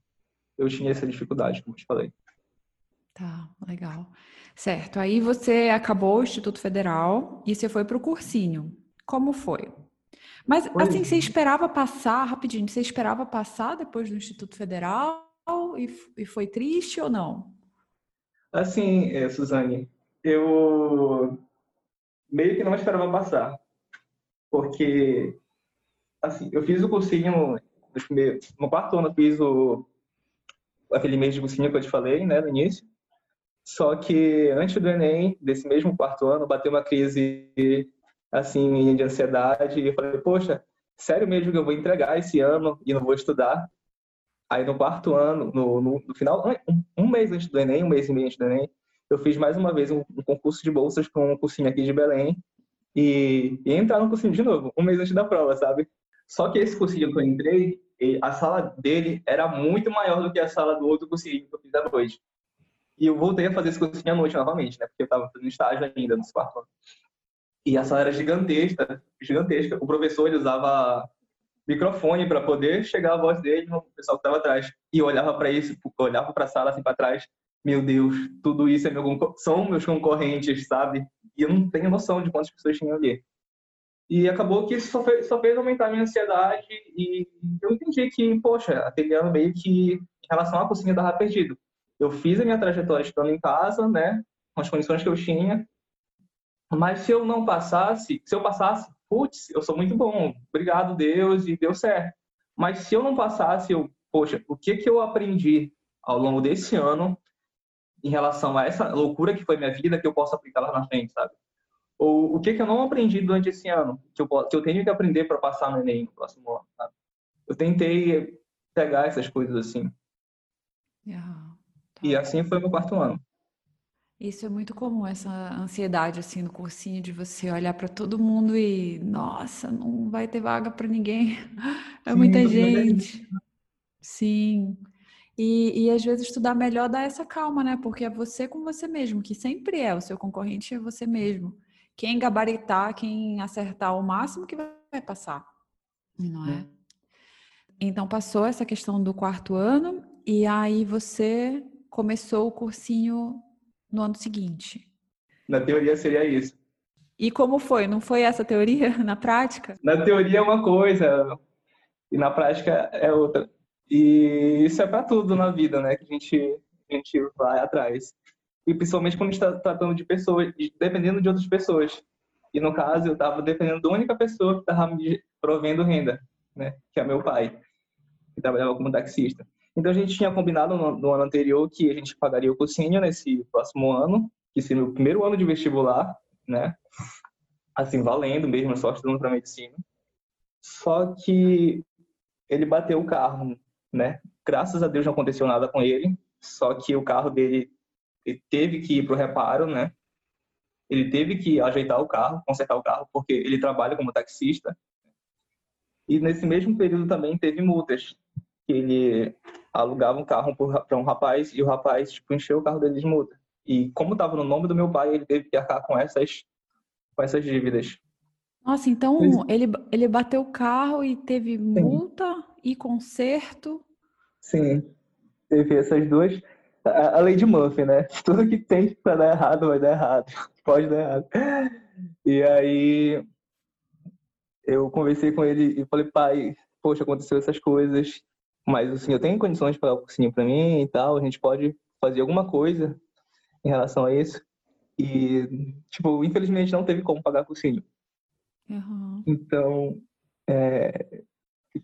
S2: eu tinha essa dificuldade, como eu te falei.
S1: Tá, legal. Certo, aí você acabou o Instituto Federal e você foi para o cursinho. Como foi? Mas pois assim, você esperava passar, rapidinho, você esperava passar depois do Instituto Federal e, e foi triste ou não?
S2: Assim, é, Suzane, eu meio que não esperava passar. Porque, assim, eu fiz o cursinho, no quarto ano eu fiz o, aquele mês de cursinho que eu te falei, né, no início. Só que antes do Enem, desse mesmo quarto ano, bateu uma crise assim, de ansiedade, e eu falei, poxa, sério mesmo que eu vou entregar esse ano e não vou estudar? Aí no quarto ano, no, no, no final, um, mês antes do Enem, um mês e meio antes do Enem, eu fiz mais uma vez um, um concurso de bolsas com um cursinho aqui de Belém e, e entrar no cursinho de novo, um mês antes da prova, sabe? Só que esse cursinho que eu entrei, a sala dele era muito maior do que a sala do outro cursinho que eu fiz à noite. E eu voltei a fazer esse cursinho à noite novamente, né? Porque eu estava fazendo estágio ainda no quarto ano. E a sala era gigantesca, gigantesca. O professor ele usava microfone para poder chegar a voz dele no pessoal que estava atrás. E eu olhava para isso, olhava para a sala assim para trás. Meu Deus, tudo isso é meu, são meus concorrentes, sabe? E eu não tenho noção de quantas pessoas tinham ali. E acabou que isso só fez, só fez aumentar a minha ansiedade e eu entendi que, poxa, aquele ano meio que, em relação à cozinha, estava perdido. Eu fiz a minha trajetória estando em casa, né, com as condições que eu tinha, mas se eu não passasse, se eu passasse, putz, eu sou muito bom, obrigado Deus e deu certo. Mas se eu não passasse, eu, poxa, o que que eu aprendi ao longo desse ano em relação a essa loucura que foi minha vida que eu posso aplicar lá na frente, sabe? Ou o que, que eu não aprendi durante esse ano, que eu, que eu tenho que aprender para passar no Enem no próximo ano, sabe? Eu tentei pegar essas coisas assim. Yeah. E assim foi meu quarto ano.
S1: Isso é muito comum, essa ansiedade assim no cursinho de você olhar para todo mundo e, nossa, não vai ter vaga para ninguém. É Sim, muita gente. Sim. E, e às vezes estudar melhor dá essa calma, né? Porque é você com você mesmo, que sempre é o seu concorrente, é você mesmo quem gabaritar, quem acertar o máximo que vai passar, não é? Então passou essa questão do quarto ano e aí você começou o cursinho no ano seguinte.
S2: Na teoria seria isso.
S1: E como foi? Não foi essa teoria na prática?
S2: Na teoria é uma coisa e na prática é outra. E isso é para tudo na vida, né? Que a gente, a gente vai atrás e principalmente quando está tratando de pessoas, dependendo de outras pessoas. E no caso, eu estava dependendo da única pessoa que estava me provendo renda, né, que é meu pai, que trabalhava como taxista. Então a gente tinha combinado no, no ano anterior que a gente pagaria o cursinho nesse próximo ano, que seria o primeiro ano de vestibular, né, assim, valendo mesmo, só estudando para medicina. Só que ele bateu o carro, né? Graças a Deus não aconteceu nada com ele, só que o carro dele ele teve que ir para o reparo, né? Ele teve que ajeitar o carro, consertar o carro, porque ele trabalha como taxista. E nesse mesmo período também teve multas, ele alugava um carro para um rapaz e o rapaz tipo, encheu o carro dele de multa. E como estava no nome do meu pai, ele teve que arcar com essas, com essas dívidas.
S1: Nossa, então ele, ele bateu o carro e teve Sim. multa e conserto?
S2: Sim, teve essas duas a, a lei de Murphy, né? Tudo que tem para dar errado vai dar errado. Pode dar errado. E aí eu conversei com ele e falei, pai, poxa, aconteceu essas coisas, mas assim, eu tenho condições de pagar o cursinho para mim e tal, a gente pode fazer alguma coisa em relação a isso. E, tipo, infelizmente não teve como pagar cursinho. Uhum. Então, é,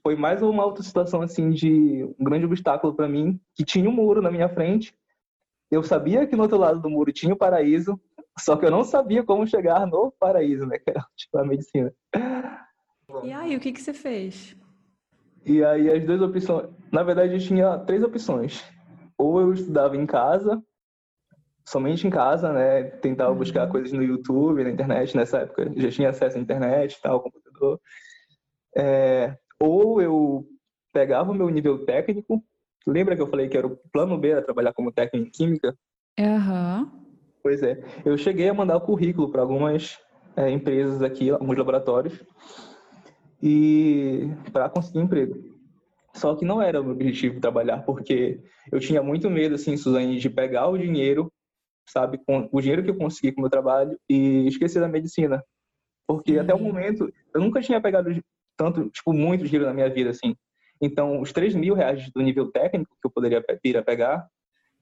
S2: foi mais uma outra situação assim de um grande obstáculo para mim, que tinha um muro na minha frente. Eu sabia que no outro lado do muro tinha o paraíso, só que eu não sabia como chegar no paraíso, né? Que era tipo a medicina.
S1: E aí, o que que você fez?
S2: E aí as duas opções, na verdade eu tinha três opções. Ou eu estudava em casa, somente em casa, né? Tentava uhum. buscar coisas no YouTube, na internet, nessa época já tinha acesso à internet, tal, computador. É, ou eu pegava o meu nível técnico, lembra que eu falei que era o plano B, era trabalhar como técnico em química?
S1: Aham. Uhum.
S2: Pois é, eu cheguei a mandar o currículo para algumas é, empresas aqui, alguns laboratórios, e para conseguir emprego. Só que não era o meu objetivo trabalhar, porque eu tinha muito medo, assim, Suzane, de pegar o dinheiro, sabe, com o dinheiro que eu consegui com o meu trabalho e esquecer da medicina. Porque Sim. até o momento eu nunca tinha pegado tanto, tipo, muito dinheiro na minha vida, assim. Então, os 3 mil reais do nível técnico que eu poderia vir a pegar,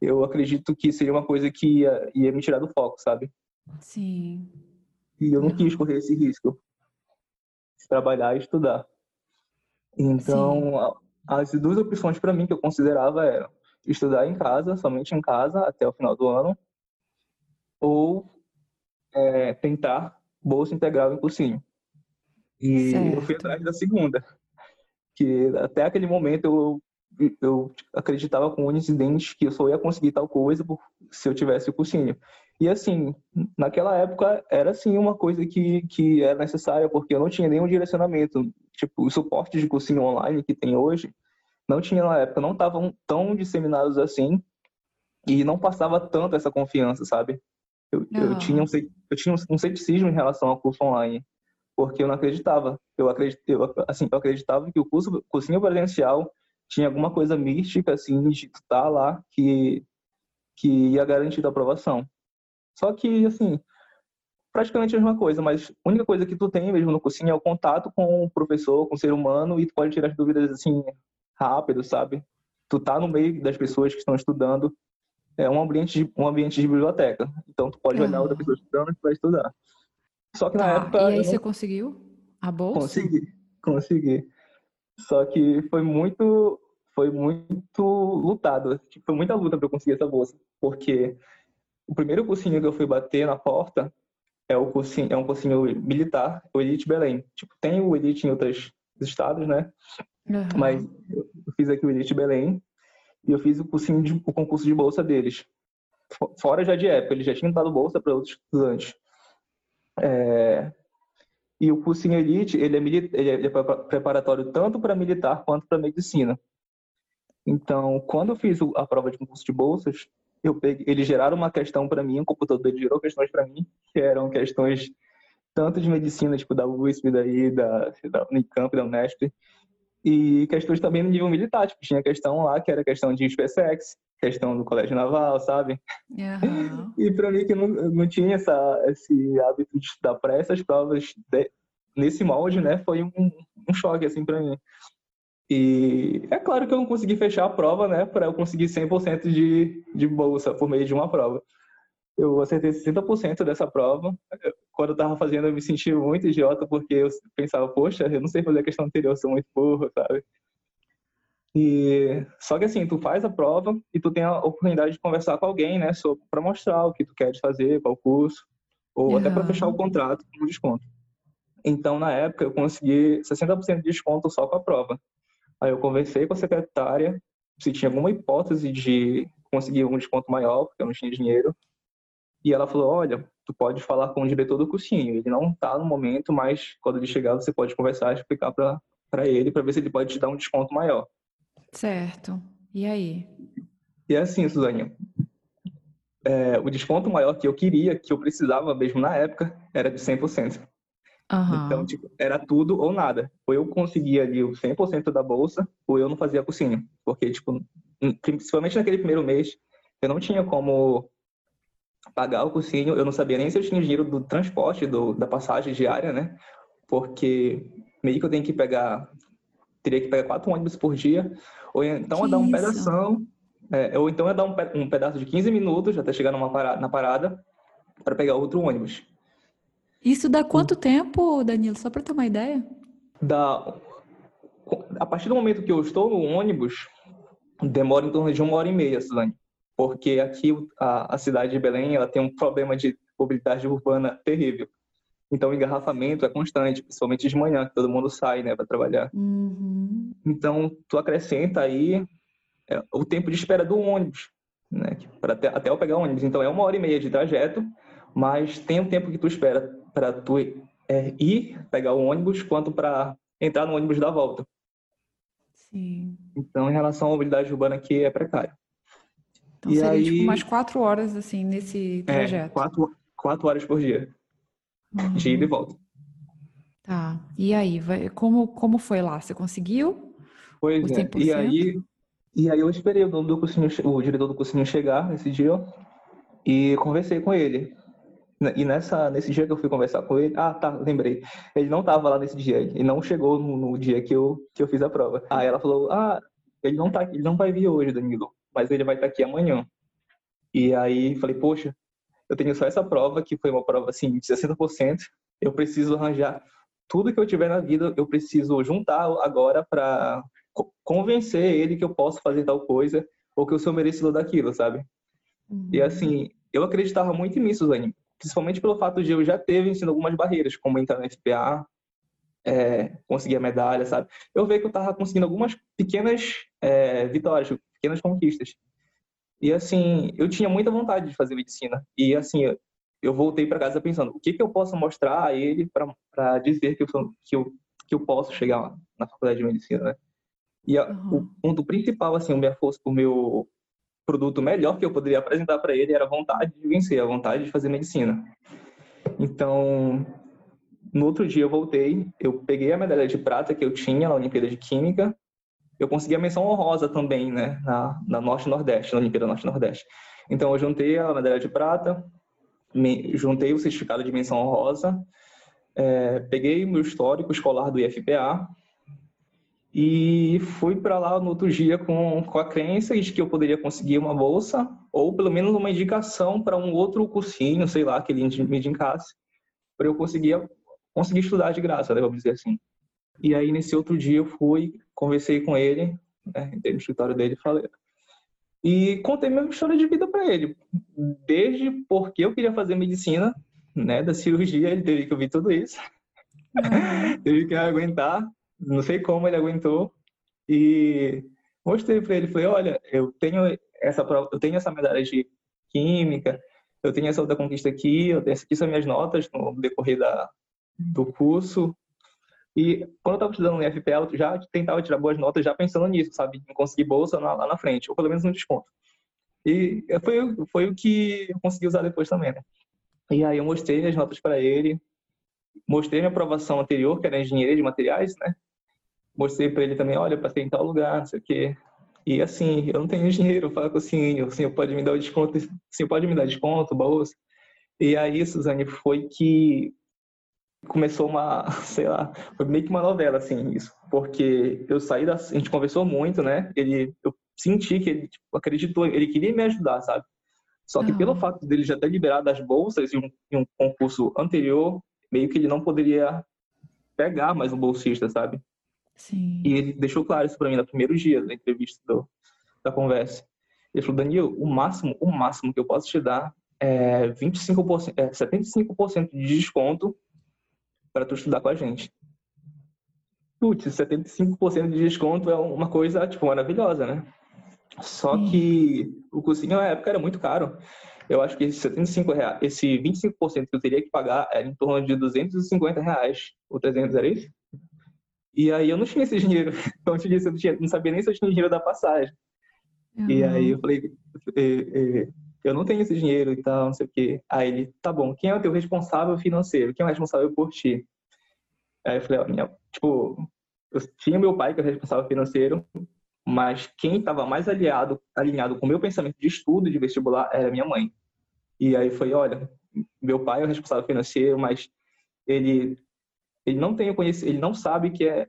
S2: eu acredito que seria uma coisa que ia, ia me tirar do foco, sabe?
S1: Sim.
S2: E eu não quis correr esse risco. Trabalhar e estudar. Então, as duas opções para mim que eu considerava eram estudar em casa, somente em casa, até o final do ano, ou é, tentar bolsa integral em cursinho. E certo. eu fui atrás da segunda. Que até aquele momento eu, eu acreditava com unhos e dentes que eu só ia conseguir tal coisa se eu tivesse o cursinho. E assim, naquela época era sim uma coisa que, que era necessária, porque eu não tinha nenhum direcionamento. Tipo, os suportes de cursinho online que tem hoje, não tinha na época, não estavam tão disseminados assim e não passava tanto essa confiança, sabe? Eu, eu tinha, um, eu tinha um ceticismo em relação ao curso online, porque eu não acreditava. Eu, acredit, eu, assim, eu acreditava que o curso cursinho presencial tinha alguma coisa mística, assim, de estar lá que, que ia garantir a aprovação. Só que, assim, praticamente a mesma coisa, mas a única coisa que tu tem mesmo no cursinho é o contato com o professor, com o ser humano, e tu pode tirar as dúvidas, assim, rápido, sabe? Tu tá no meio das pessoas que estão estudando, é um ambiente de, um ambiente de biblioteca. Então tu pode olhar outra pessoa estudando e tu vai estudar. Só que na tá. época.
S1: E aí você conseguiu a bolsa?
S2: Consegui, consegui. Só que foi muito, foi muito lutado. Tipo, foi muita luta para eu conseguir essa bolsa, porque o primeiro cursinho que eu fui bater na porta é o cursinho, é um cursinho militar, o Elite Belém. Tipo, tem o Elite em outros estados, né? Uhum. Mas eu fiz aqui o Elite Belém e eu fiz o cursinho de, o concurso de bolsa deles. Fora já de época, eles já tinham dado bolsa para outros estudantes. É... E o cursinho Elite, ele é, ele é preparatório tanto para militar quanto para medicina. Então, quando eu fiz a prova de concurso de bolsas, eu peguei, eles geraram uma questão para mim, o computador gerou questões para mim, que eram questões tanto de medicina, tipo da USP, daí, da, da Unicamp, da Unesp, e questões também no nível militar, tipo, tinha questão lá que era questão de SpaceX, questão do colégio naval, sabe? Uhum. E para mim que não, não tinha essa, esse hábito de estudar para essas provas de, nesse molde, né, foi um, um choque, assim, para mim. E é claro que eu não consegui fechar a prova, né, para eu conseguir 100% de, de bolsa por meio de uma prova. Eu acertei 60% dessa prova. Quando eu tava fazendo, eu me senti muito idiota, porque eu pensava, poxa, eu não sei fazer a questão anterior, eu sou muito burro, sabe? E só que assim, tu faz a prova e tu tem a oportunidade de conversar com alguém, né, para mostrar o que tu queres fazer o curso, ou uhum. até para fechar o contrato com desconto. Então, na época, eu consegui 60% de desconto só com a prova. Aí eu conversei com a secretária se tinha alguma hipótese de conseguir um desconto maior, porque eu não tinha dinheiro. E ela falou: Olha, tu pode falar com o diretor do cursinho. Ele não está no momento, mas quando ele chegar, você pode conversar e explicar para ele, para ver se ele pode te dar um desconto maior.
S1: Certo. E aí?
S2: E é assim, Suzane. É, o desconto maior que eu queria, que eu precisava mesmo na época, era de 100%. Uhum. Então, tipo, era tudo ou nada. Ou eu conseguia ali o 100% da bolsa, ou eu não fazia cursinho. Porque, tipo, principalmente naquele primeiro mês, eu não tinha como pagar o cursinho, eu não sabia nem se eu tinha dinheiro do transporte, do, da passagem diária, né? Porque meio que eu tenho que pegar, teria que pegar quatro ônibus por dia, ou então que dar um pedaço, é, ou então é dar um, um pedaço de 15 minutos até chegar numa parada, na parada para pegar outro ônibus.
S1: Isso dá quanto tempo, Danilo? Só para ter uma ideia?
S2: Dá. A partir do momento que eu estou no ônibus, demora em torno de uma hora e meia, Suzane. Porque aqui a, a cidade de Belém ela tem um problema de mobilidade urbana terrível. Então, o engarrafamento é constante, principalmente de manhã, que todo mundo sai, né, para trabalhar. Uhum. Então, tu acrescenta aí é, o tempo de espera do ônibus, né, para até, até eu pegar o ônibus. Então, é uma hora e meia de trajeto, mas tem o tempo que tu espera para tu é, ir pegar o ônibus quanto para entrar no ônibus da volta.
S1: Sim.
S2: Então, em relação à mobilidade urbana aqui é precário.
S1: Então e seria aí, tipo umas quatro horas assim nesse é, trajeto.
S2: É, quatro, quatro horas por dia. Uhum. De ida e volta.
S1: Tá. E aí, vai, como, como foi lá? Você conseguiu?
S2: Pois é. E aí, e aí eu esperei o dono do cursinho, o diretor do cursinho chegar nesse dia e conversei com ele. E nessa, nesse dia que eu fui conversar com ele, ah, tá, lembrei. Ele não estava lá nesse dia, ele não chegou no, no, dia que eu, que eu fiz a prova. Aí ela falou, ah, ele não tá, ele não vai vir hoje, Danilo, mas ele vai estar tá aqui amanhã. E aí falei, poxa, eu tenho só essa prova, que foi uma prova assim de 60%, eu preciso arranjar tudo que eu tiver na vida, eu preciso juntar agora para convencer ele que eu posso fazer tal coisa ou que eu sou merecedor daquilo, sabe? Uhum. E assim, eu acreditava muito nisso, Zane principalmente pelo fato de eu já ter vencido algumas barreiras, como entrar no FPA, é, conseguir a medalha, sabe? Eu vejo que eu estava conseguindo algumas pequenas é, vitórias, pequenas conquistas. E assim, eu tinha muita vontade de fazer medicina. E assim, eu voltei para casa pensando, o que, que eu posso mostrar a ele para dizer que eu, que, eu, que eu posso chegar na faculdade de medicina, né? E a, uhum. o ponto principal, assim, o meu, o meu produto melhor que eu poderia apresentar para ele era a vontade de vencer, a vontade de fazer medicina. Então, no outro dia eu voltei, eu peguei a medalha de prata que eu tinha na Olimpíada de Química, eu consegui a menção honrosa também, né, na, na Norte Nordeste, na Olimpíada Norte Nordeste. Então, eu juntei a medalha de prata, me, juntei o certificado de menção honrosa, é, peguei meu histórico escolar do IFPA e fui para lá no outro dia com, com a crença de que eu poderia conseguir uma bolsa ou pelo menos uma indicação para um outro cursinho, sei lá, que ele me indicasse, para eu conseguir, conseguir estudar de graça, né, vamos dizer assim. E aí, nesse outro dia, eu fui, conversei com ele, né, entrei no escritório dele e falei, e contei minha história de vida para ele. Desde porque eu queria fazer medicina, né, da cirurgia, ele teve que ouvir tudo isso. Uhum. teve que aguentar, não sei como ele aguentou. E mostrei para ele, falei, olha, eu tenho essa eu tenho essa medalha de química, eu tenho essa outra conquista aqui, eu tenho aqui são minhas notas no decorrer da, do curso, e quando eu estava estudando no IFPL, eu já tentava tirar boas notas já pensando nisso, sabe? Em conseguir bolsa lá na frente, ou pelo menos um desconto. E foi, foi o que eu consegui usar depois também, né? E aí eu mostrei as notas para ele, mostrei minha aprovação anterior, que era engenharia de materiais, né? Mostrei para ele também, olha, passei em tal lugar, não sei o quê. E assim, eu não tenho dinheiro, fala com o senhor, o senhor pode me dar o desconto, o senhor pode me dar desconto, bolsa. E aí, Suzane, foi que começou uma, sei lá, foi meio que uma novela, assim, isso. Porque eu saí da. A gente conversou muito, né? Ele, eu senti que ele tipo, acreditou, ele queria me ajudar, sabe? Só que uhum. pelo fato dele já ter liberado as bolsas em um, em um concurso anterior, meio que ele não poderia pegar mais um bolsista, sabe?
S1: Sim.
S2: E ele deixou claro isso para mim no primeiro dia da entrevista, do, da conversa. Ele falou, Daniel, o máximo, o máximo que eu posso te dar é 25%, é 75% de desconto para tu estudar com a gente. Putz, 75% de desconto é uma coisa, tipo, maravilhosa, né? Só Sim. que o cursinho na época era muito caro. Eu acho que esse 75 reais, esse 25% que eu teria que pagar era em torno de 250 reais, ou 300, era isso? E aí eu não tinha esse dinheiro. Então, eu, tinha, eu não, tinha, não sabia nem se eu tinha dinheiro da passagem. Uhum. E aí eu falei, eu não tenho esse dinheiro e tal, não sei o quê. Aí ele, tá bom, quem é o teu responsável financeiro? Quem é o responsável por ti? Aí eu falei, ó, minha, tipo, eu tinha meu pai que é o responsável financeiro, mas quem estava mais aliado, alinhado com o meu pensamento de estudo de vestibular era minha mãe. E aí foi, olha, meu pai é o responsável financeiro, mas ele ele não tem conhecimento, ele não sabe que é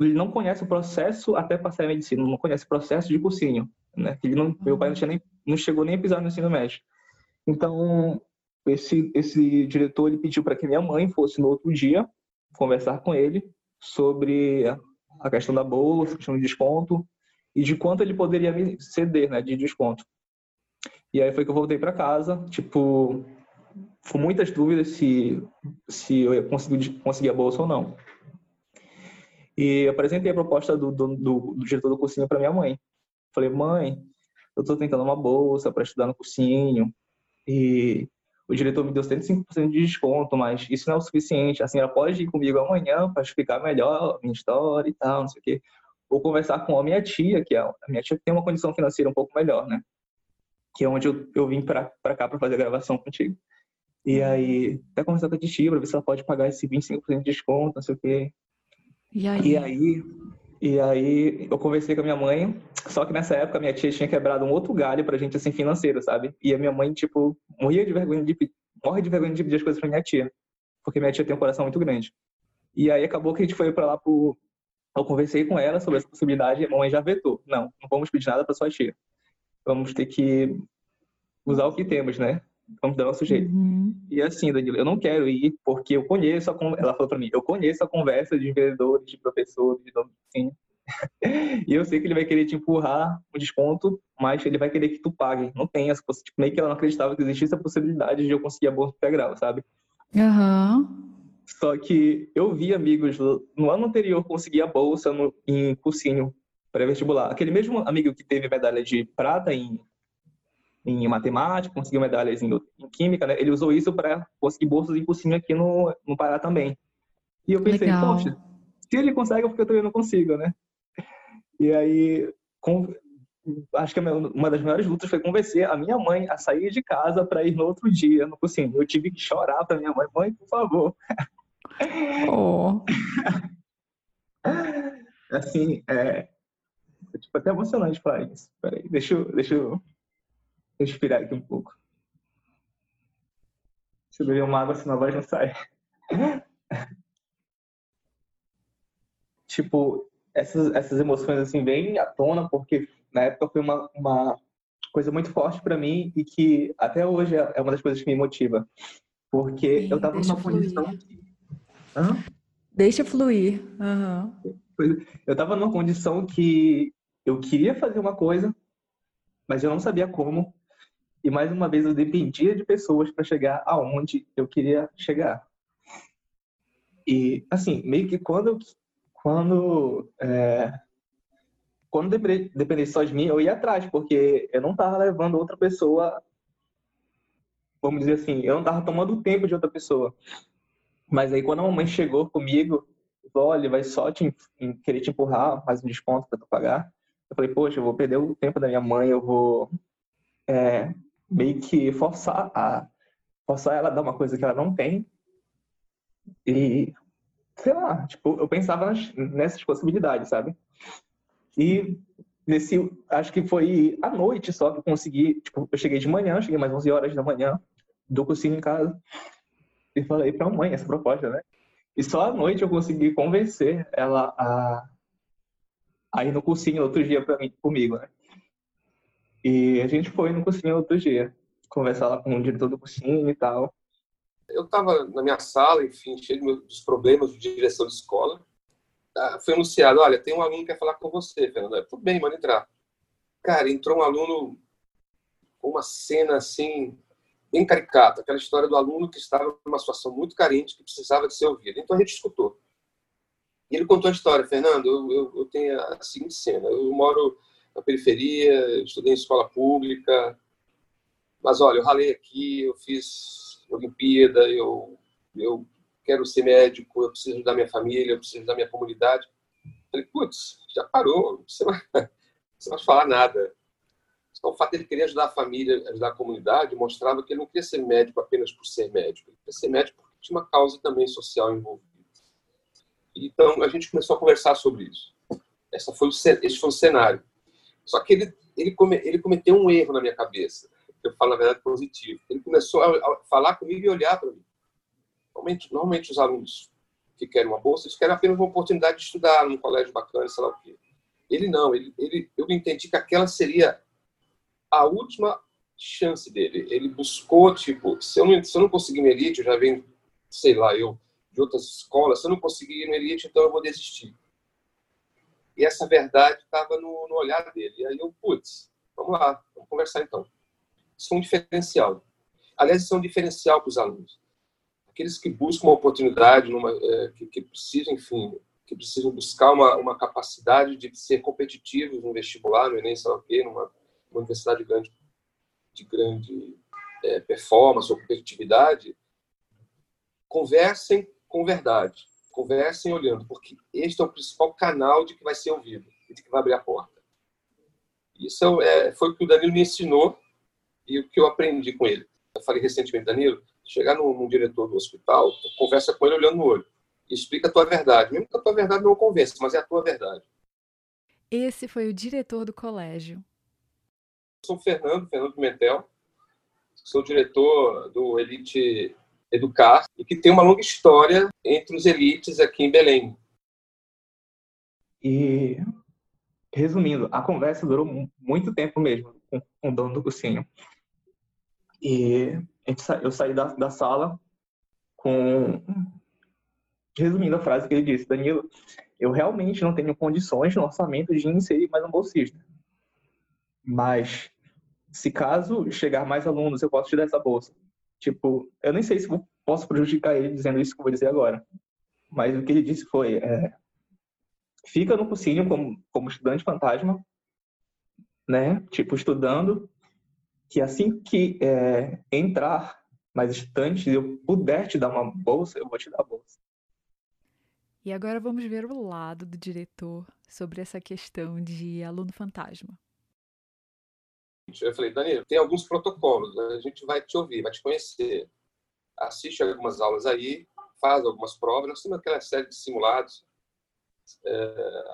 S2: ele não conhece o processo até passar a medicina, não conhece o processo de cursinho, né? Ele não, meu pai não tinha nem não chegou nem a pisar no ensino médio. Então, esse, esse diretor ele pediu para que minha mãe fosse no outro dia conversar com ele sobre a questão da bolsa, a questão de desconto e de quanto ele poderia me ceder, né, de desconto. E aí foi que eu voltei para casa, tipo, com muitas dúvidas se se eu ia conseguir, conseguir a bolsa ou não. E apresentei a proposta do, do, do, do diretor do cursinho para minha mãe. Falei, mãe, eu estou tentando uma bolsa para estudar no cursinho e o diretor me deu 75% de desconto, mas isso não é o suficiente. A senhora pode ir comigo amanhã para explicar melhor a minha história e tal, não sei o quê. Ou conversar com a minha tia, que é a minha tia que tem uma condição financeira um pouco melhor, né? Que é onde eu, eu vim para cá para fazer a gravação contigo. E aí, até conversar com a tia para ver se ela pode pagar esse 25% de desconto, não sei o quê.
S1: E aí?
S2: E aí, e aí eu conversei com a minha mãe, só que nessa época minha tia tinha quebrado um outro galho pra gente, assim, financeiro, sabe? E a minha mãe, tipo, morria de vergonha de morre de vergonha de pedir as coisas pra minha tia, porque minha tia tem um coração muito grande. E aí acabou que a gente foi pra lá pro... Eu conversei com ela sobre essa possibilidade e a mãe já vetou. Não, não vamos pedir nada pra sua tia. Vamos ter que usar o que temos, né? Vamos dar nosso jeito. Uhum. E assim, Danilo, eu não quero ir porque eu conheço a ela falou para mim, eu conheço a conversa de vendedores, de professores, de dono sim. e eu sei que ele vai querer te empurrar um desconto, mas ele vai querer que tu pague. Não tem essa possibilidade. Tipo, meio que ela não acreditava que existisse a possibilidade de eu conseguir a bolsa integral, sabe?
S1: Uhum.
S2: Só que eu vi amigos no ano anterior conseguir a bolsa no, em cursinho pré-vestibular. Aquele mesmo amigo que teve medalha de prata em em matemática, conseguiu medalhas em, em química, né? Ele usou isso para conseguir bolsas em cursinho aqui no, no Pará também. E eu pensei, Legal. poxa, se ele consegue, porque eu também não consigo, né? E aí, com, acho que uma das maiores lutas foi convencer a minha mãe a sair de casa para ir no outro dia no cursinho. Eu tive que chorar para minha mãe, mãe, por favor. Oh. assim, é, é tipo, até emocionante falar isso. Peraí, deixa eu, deixa eu respirar aqui um pouco. Se eu beber uma água, senão a voz não sai. tipo, essas, essas emoções assim vêm à tona porque na época foi uma, uma coisa muito forte para mim e que até hoje é, é uma das coisas que me motiva. Porque Sim, eu tava numa condição.
S1: Hã? Deixa fluir. Uhum.
S2: Eu tava numa condição que eu queria fazer uma coisa, mas eu não sabia como. E mais uma vez eu dependia de pessoas para chegar aonde eu queria chegar. E assim, meio que quando quando é, quando dependesse só de mim, eu ia atrás, porque eu não tava levando outra pessoa, vamos dizer assim, eu não tava tomando o tempo de outra pessoa. Mas aí quando a mamãe chegou comigo, falou, olha, vai só te, querer te empurrar, mais um desconto para tu pagar. Eu falei, poxa, eu vou perder o tempo da minha mãe, eu vou é, meio que forçar a forçar ela a dar uma coisa que ela não tem. E sei lá, tipo, eu pensava nas, nessas possibilidades, sabe? E nesse, acho que foi à noite só que eu consegui, tipo, eu cheguei de manhã, cheguei mais 11 horas da manhã, do cursinho em casa, e falei pra mãe essa proposta, né? E só à noite eu consegui convencer ela a, a ir no cursinho outro dia pra mim, comigo, né? E a gente foi no cursinho outro dia, conversar lá com o diretor do cursinho e tal
S3: eu estava na minha sala, enfim, cheio dos problemas de direção de escola. Ah, foi anunciado, olha, tem um aluno que quer falar com você, Fernando. Tudo bem, manda entrar. Cara, entrou um aluno com uma cena assim, bem caricata, aquela história do aluno que estava numa situação muito carente, que precisava de ser ouvido. Então a gente escutou. E ele contou a história, Fernando, eu, eu, eu tenho a seguinte cena, eu moro na periferia, estudei em escola pública, mas olha, eu ralei aqui, eu fiz Olimpíada, eu, eu quero ser médico, eu preciso da minha família, eu preciso da minha comunidade. Eu falei, putz, já parou, você não vai falar nada. Então, o fato de ele querer ajudar a família, ajudar a comunidade, mostrava que ele não queria ser médico apenas por ser médico, ele queria ser médico porque tinha uma causa também social envolvida. Então, a gente começou a conversar sobre isso. Essa foi o, esse foi o cenário. Só que ele, ele, come, ele cometeu um erro na minha cabeça eu falo, na verdade, positivo. Ele começou a, falar comigo e olhar para mim. Normalmente, normalmente, os alunos que querem uma bolsa, eles querem apenas uma oportunidade de estudar num colégio bacana, sei lá o quê. Ele não, ele, ele, eu entendi que aquela seria a última chance dele. Ele buscou, tipo, se eu não, se eu não conseguir no elite, eu já venho, sei lá, eu, de outras escolas, se eu não conseguir no elite, então eu vou desistir. E essa verdade estava no, no olhar dele. E aí eu, putz, vamos lá, vamos conversar então são um diferencial. Aliás, são um diferencial para os alunos. Aqueles que buscam uma oportunidade, numa, é, que, que, precisam, enfim, que precisam buscar uma, uma capacidade de ser competitivos no vestibular, no Enem, sei lá o quê, numa, numa universidade grande, de grande é, performance ou competitividade, conversem com verdade, conversem olhando, porque este é o principal canal de que vai ser ouvido e de que vai abrir a porta. Isso é, foi o que o Danilo me ensinou e o que eu aprendi com ele. Eu falei recentemente, Danilo, chegar num, num diretor do hospital, conversa com ele olhando no olho. Explica a tua verdade. Mesmo que a tua verdade não o convença, mas é a tua verdade.
S1: Esse foi o diretor do colégio.
S3: Sou o Fernando, Fernando Pimentel. Sou diretor do Elite Educar e que tem uma longa história entre os elites aqui em Belém.
S2: E, resumindo, a conversa durou muito tempo mesmo com o dono do cursinho. E eu saí da, da sala com. Resumindo a frase que ele disse, Danilo, eu realmente não tenho condições no orçamento de inserir mais um bolsista. Mas, se caso chegar mais alunos, eu posso te dar essa bolsa. Tipo, eu nem sei se posso prejudicar ele dizendo isso que eu vou dizer agora. Mas o que ele disse foi: é, fica no cursinho como, como estudante fantasma, né? Tipo, estudando que assim que é, entrar mais estante eu puder te dar uma bolsa, eu vou te dar a bolsa.
S1: E agora vamos ver o lado do diretor sobre essa questão de aluno fantasma.
S3: Eu falei, Danilo, tem alguns protocolos, a gente vai te ouvir, vai te conhecer. Assiste algumas aulas aí, faz algumas provas. Nós temos aquela série de simulados. É,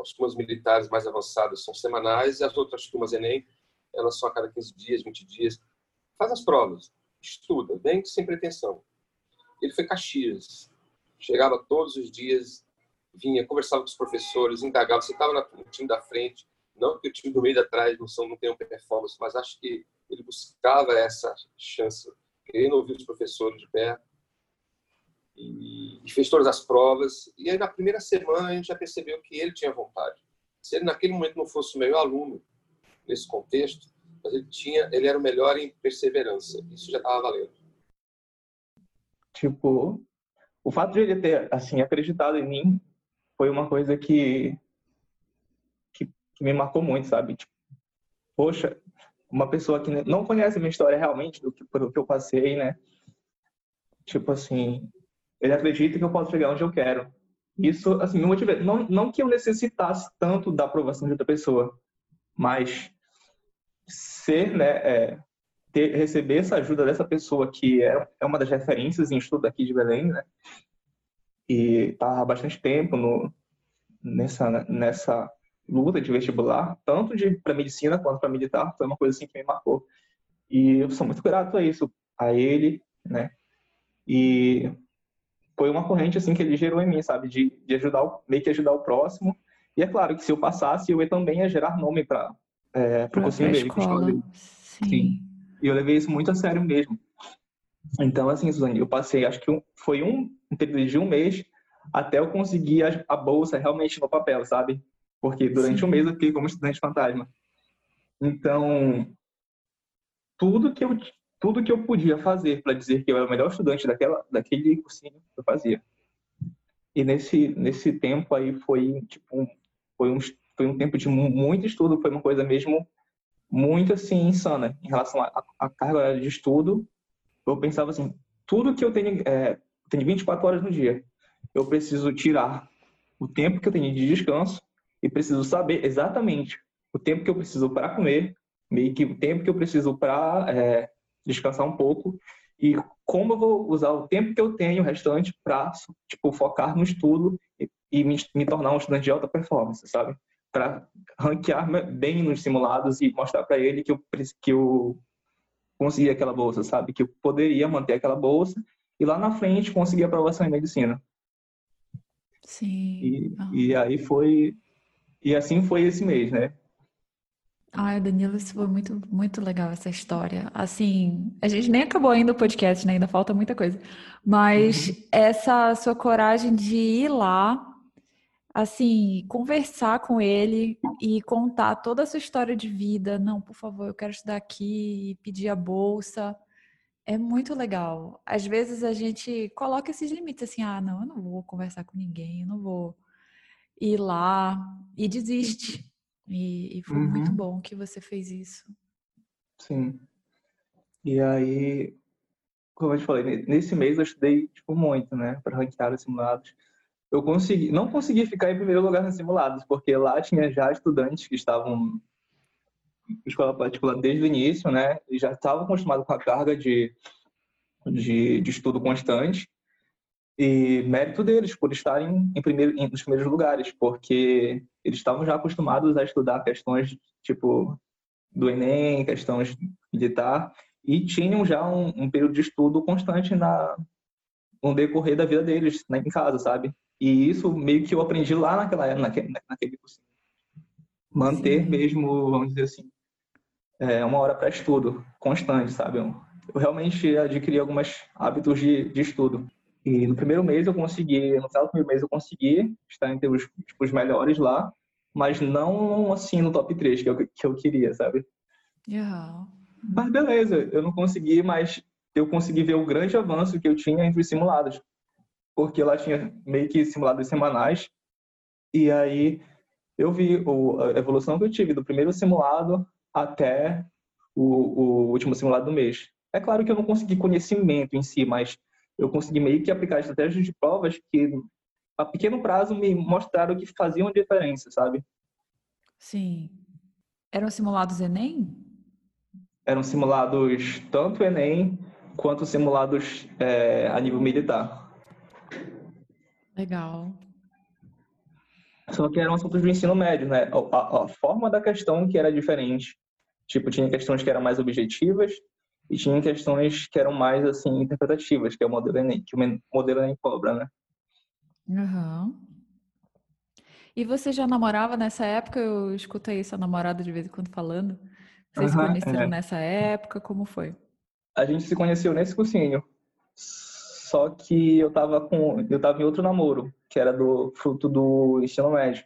S3: as turmas militares mais avançadas são semanais e as outras turmas Enem, elas são a cada 15 dias, 20 dias. Faz as provas, estuda, bem sem pretensão. Ele foi Caxias, chegava todos os dias, vinha, conversava com os professores, indagava. Você estava no time da frente, não que o time do meio da trás não, são, não tenham performance, mas acho que ele buscava essa chance, querendo ouvir os professores de perto. E, e fez todas as provas. E aí, na primeira semana, a gente já percebeu que ele tinha vontade. Se ele, naquele momento, não fosse o melhor aluno nesse contexto, mas ele tinha, ele era o melhor em perseverança. Isso já estava valendo.
S2: Tipo, o fato de ele ter assim acreditado em mim foi uma coisa que que me marcou muito, sabe? Tipo, poxa, uma pessoa que não conhece minha história realmente, do que, pelo que eu passei, né? Tipo assim, ele acredita que eu posso chegar onde eu quero. Isso, assim, me motiva. Não, não que eu necessitasse tanto da aprovação de outra pessoa, mas ser, né, é, ter, receber essa ajuda dessa pessoa que é, é uma das referências em estudo aqui de Belém, né? E tá há bastante tempo no, nessa, nessa luta de vestibular, tanto de para medicina quanto para militar, foi uma coisa assim que me marcou. E eu sou muito grato a isso, a ele, né? E foi uma corrente assim que ele gerou em mim, sabe, de, de ajudar, o, meio que ajudar o próximo. E é claro que se eu passasse, eu ia também ia gerar nome para é, o cursinho dele,
S1: escola. dele. Sim.
S2: Sim. E eu levei isso muito a sério mesmo. Então, assim, Suzane, eu passei, acho que um, foi um, um período de um mês até eu conseguir a, a bolsa realmente no papel, sabe? Porque durante Sim. um mês eu fiquei como estudante fantasma. Então, tudo que eu tudo que eu podia fazer para dizer que eu era o melhor estudante daquela daquele cursinho, eu fazia. E nesse nesse tempo aí foi tipo foi um foi um tempo de muito estudo, foi uma coisa mesmo muito assim insana em relação à carga de estudo. Eu pensava assim, tudo que eu tenho é, tenho 24 horas no dia, eu preciso tirar o tempo que eu tenho de descanso e preciso saber exatamente o tempo que eu preciso para comer, meio que o tempo que eu preciso para é, descansar um pouco e como eu vou usar o tempo que eu tenho restante para tipo focar no estudo e, e me, me, tornar um estudante de alta performance, sabe? Para ranquear bem nos simulados e mostrar para ele que eu que eu consegui aquela bolsa, sabe? Que eu poderia manter aquela bolsa e lá na frente conseguir a aprovação em medicina.
S1: Sim.
S2: E, e aí foi e assim foi esse mês, né?
S1: Ai, Danilo, isso foi muito, muito legal essa história. Assim, a gente nem acabou ainda o podcast, né? Ainda falta muita coisa. Mas uhum. essa sua coragem de ir lá, assim, conversar com ele e contar toda a sua história de vida. Não, por favor, eu quero estudar aqui, pedir a bolsa. É muito legal. Às vezes a gente coloca esses limites assim, ah, não, eu não vou conversar com ninguém, eu não vou ir lá e desiste. E, e foi uhum. muito bom que você fez isso.
S2: Sim. E aí, como eu te falei, nesse mês eu estudei tipo, muito, né, para ranquear os simulados. Eu consegui, não consegui ficar em primeiro lugar nos simulados, porque lá tinha já estudantes que estavam em escola particular desde o início, né, e já estavam acostumados com a carga de, de, de estudo constante. E mérito deles por estarem em primeiro, em, nos primeiros lugares, porque eles estavam já acostumados a estudar questões tipo do Enem, questões militar, e tinham já um, um período de estudo constante na, no decorrer da vida deles, né, em casa, sabe? E isso meio que eu aprendi lá naquela naquele, naquele curso. Manter Sim. mesmo, vamos dizer assim, é, uma hora para estudo constante, sabe? Eu, eu realmente adquiri alguns hábitos de, de estudo. E no primeiro mês eu consegui, no final do primeiro mês eu consegui estar entre os, tipo, os melhores lá, mas não assim no top 3 que eu, que eu queria, sabe?
S1: Yeah.
S2: Mas beleza, eu não consegui, mas eu consegui ver o grande avanço que eu tinha entre os simulados. Porque lá tinha meio que simulados semanais, e aí eu vi o, a evolução que eu tive do primeiro simulado até o, o último simulado do mês. É claro que eu não consegui conhecimento em si, mas eu consegui meio que aplicar estratégias de provas que, a pequeno prazo, me mostraram que faziam diferença, sabe?
S1: Sim. Eram simulados Enem?
S2: Eram simulados tanto Enem quanto simulados é, a nível militar.
S1: Legal.
S2: Só que eram assuntos do ensino médio, né? A, a, forma da questão que era diferente. Tipo, tinha questões que eram mais objetivas e tinha questões que eram mais, assim, interpretativas, que é o modelo Enem, que o modelo Enem cobra, né?
S1: Uhum. E você já namorava nessa época? Eu escutei essa namorada de vez em quando falando. Vocês uhum, se conheceram é. nessa época? Como foi?
S2: A gente se conheceu nesse cursinho. Só que eu tava com. Eu tava em outro namoro, que era do fruto do ensino médio.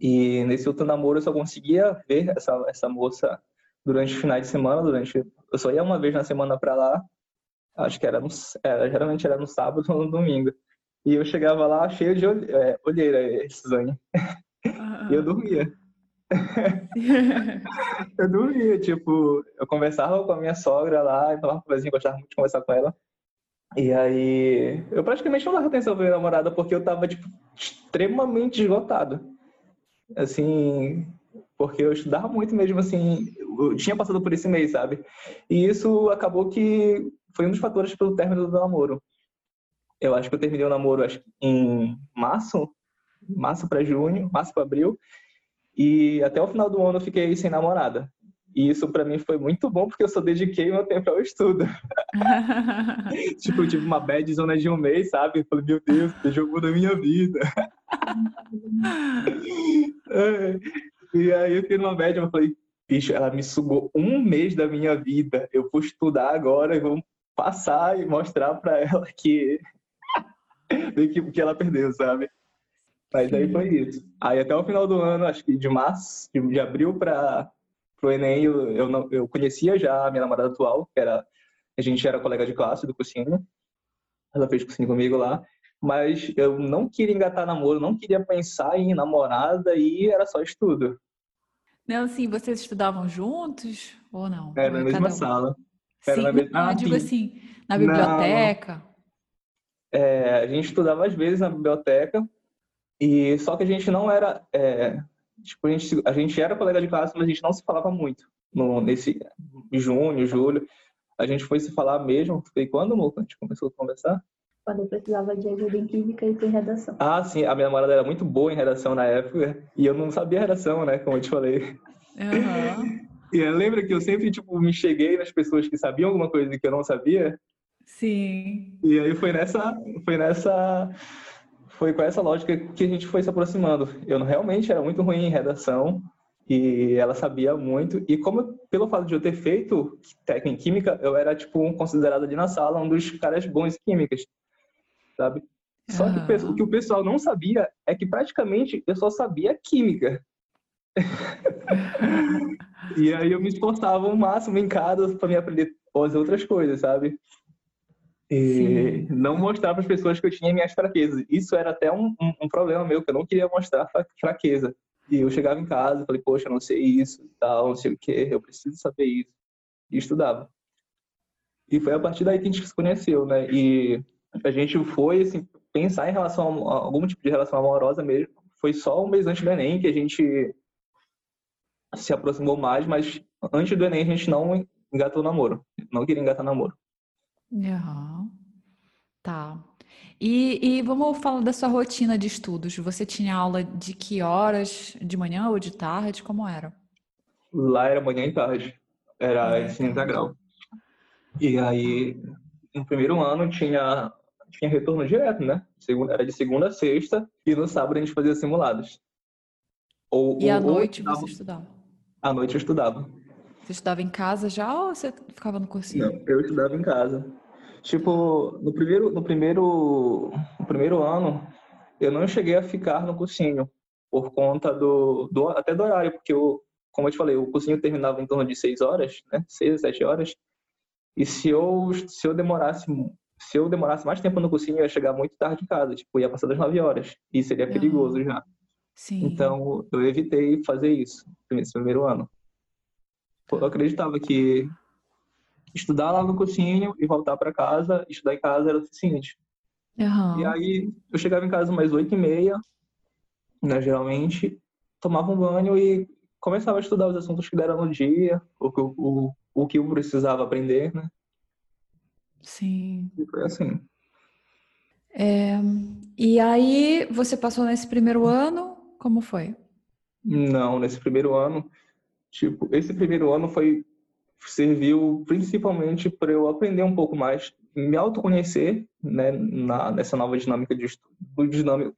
S2: E nesse outro namoro eu só conseguia ver essa, essa moça durante os finais de semana, durante. Eu só ia uma vez na semana para lá. Acho que era, no, era geralmente era no sábado ou no domingo. E eu chegava lá cheio de é, olheira, Suzane. Uhum. e eu dormia. eu dormia, tipo, eu conversava com a minha sogra lá, então uma coisinha, gostava muito de conversar com ela. E aí, eu praticamente não dava atenção pra minha namorada porque eu tava, tipo, extremamente esgotado. Assim, porque eu estudava muito mesmo, assim, eu tinha passado por esse mês, sabe? E isso acabou que foi um dos fatores pelo término do namoro. Eu acho que eu terminei o namoro acho, em março, março para junho, março para abril, e até o final do ano eu fiquei sem namorada. E isso para mim foi muito bom porque eu só dediquei meu tempo ao estudo. tipo, eu tive uma bad zona de um mês, sabe? Eu falei, meu Deus, que jogo da minha vida. E aí eu fiquei numa bad, eu falei, bicho, ela me sugou um mês da minha vida. Eu vou estudar agora e vou passar e mostrar para ela que do que, ela perdeu, sabe? Mas daí foi isso. Aí até o final do ano, acho que de março, de abril para o Enem, eu, eu, não, eu conhecia já a minha namorada atual, que era, a gente era colega de classe do cursinho. Ela fez cursinho comigo lá. Mas eu não queria engatar namoro, não queria pensar em namorada e era só estudo.
S1: Não, assim, vocês estudavam juntos ou não?
S2: Era na mesma um? sala.
S1: Era sim, na mesma... Ah, eu digo assim, na biblioteca.
S2: É, a gente estudava às vezes na biblioteca, e só que a gente não era. É, tipo, a gente, a gente era colega de classe, mas a gente não se falava muito. No, nesse junho, julho. A gente foi se falar mesmo. Foi quando? A gente começou a conversar?
S4: Quando eu precisava de ajuda em química e em redação.
S2: Ah, sim. A minha namorada era muito boa em redação na época. E eu não sabia redação, né? Como eu te falei.
S1: Uhum.
S2: E lembra que eu sempre, tipo, me cheguei nas pessoas que sabiam alguma coisa que eu não sabia?
S1: Sim.
S2: E aí foi nessa, foi nessa, foi com essa lógica que a gente foi se aproximando. Eu realmente era muito ruim em redação e ela sabia muito. E como pelo fato de eu ter feito técnica em química, eu era tipo considerado ali na sala um dos caras bons em químicas, sabe? Só que o que o pessoal não sabia é que praticamente eu só sabia química. e aí eu me esforçava o máximo em casa para me aprender as outras coisas, sabe? E Sim. não mostrar para as pessoas que eu tinha minhas fraquezas. Isso era até um, um, um, problema meu, que eu não queria mostrar fraqueza. E eu chegava em casa e falei, poxa, não sei isso, tal, não sei o que, eu preciso saber isso. E estudava. E foi a partir daí que a gente se conheceu, né? E a gente foi, assim, pensar em relação a algum tipo de relação amorosa mesmo. Foi só um mês antes do Enem que a gente se aproximou mais, mas antes do Enem a gente não engatou namoro. Não queria engatar namoro.
S1: Uhum. Tá. E, e vamos falar da sua rotina de estudos. Você tinha aula de que horas? De manhã ou de tarde? Como era?
S2: Lá era manhã e tarde. Era ah, ensino integral. E aí, no primeiro ano, tinha, tinha retorno direto, né? Era de segunda a sexta, e no sábado a gente fazia simulados.
S1: Ou, e à noite você estudava?
S2: À noite eu estudava.
S1: Você estudava em casa já ou você ficava no cursinho?
S2: Não, eu estudava em casa. Tipo, no primeiro, no primeiro, no primeiro ano, eu não cheguei a ficar no cursinho por conta do, do até do horário, porque eu, como eu te falei, o cursinho terminava em torno de seis horas, né? Seis, sete horas. E se eu se eu demorasse se eu demorasse mais tempo no cursinho, eu ia chegar muito tarde em casa, tipo, ia passar das nove horas. E seria perigoso já.
S1: Sim.
S2: Então, eu evitei fazer isso nesse primeiro ano. Eu acreditava que estudar lá no cursinho e voltar para casa, estudar em casa era o suficiente.
S1: Uhum.
S2: E aí eu chegava em casa mais oito e meia, né, geralmente, tomava um banho e começava a estudar os assuntos que deram no dia, o o, o que eu precisava aprender, né?
S1: Sim.
S2: E foi assim.
S1: É, e aí, você passou nesse primeiro ano, como foi?
S2: Não, nesse primeiro ano, tipo, esse primeiro ano foi serviu principalmente para eu aprender um pouco mais, me autoconhecer, né, na, nessa nova dinâmica de estudo,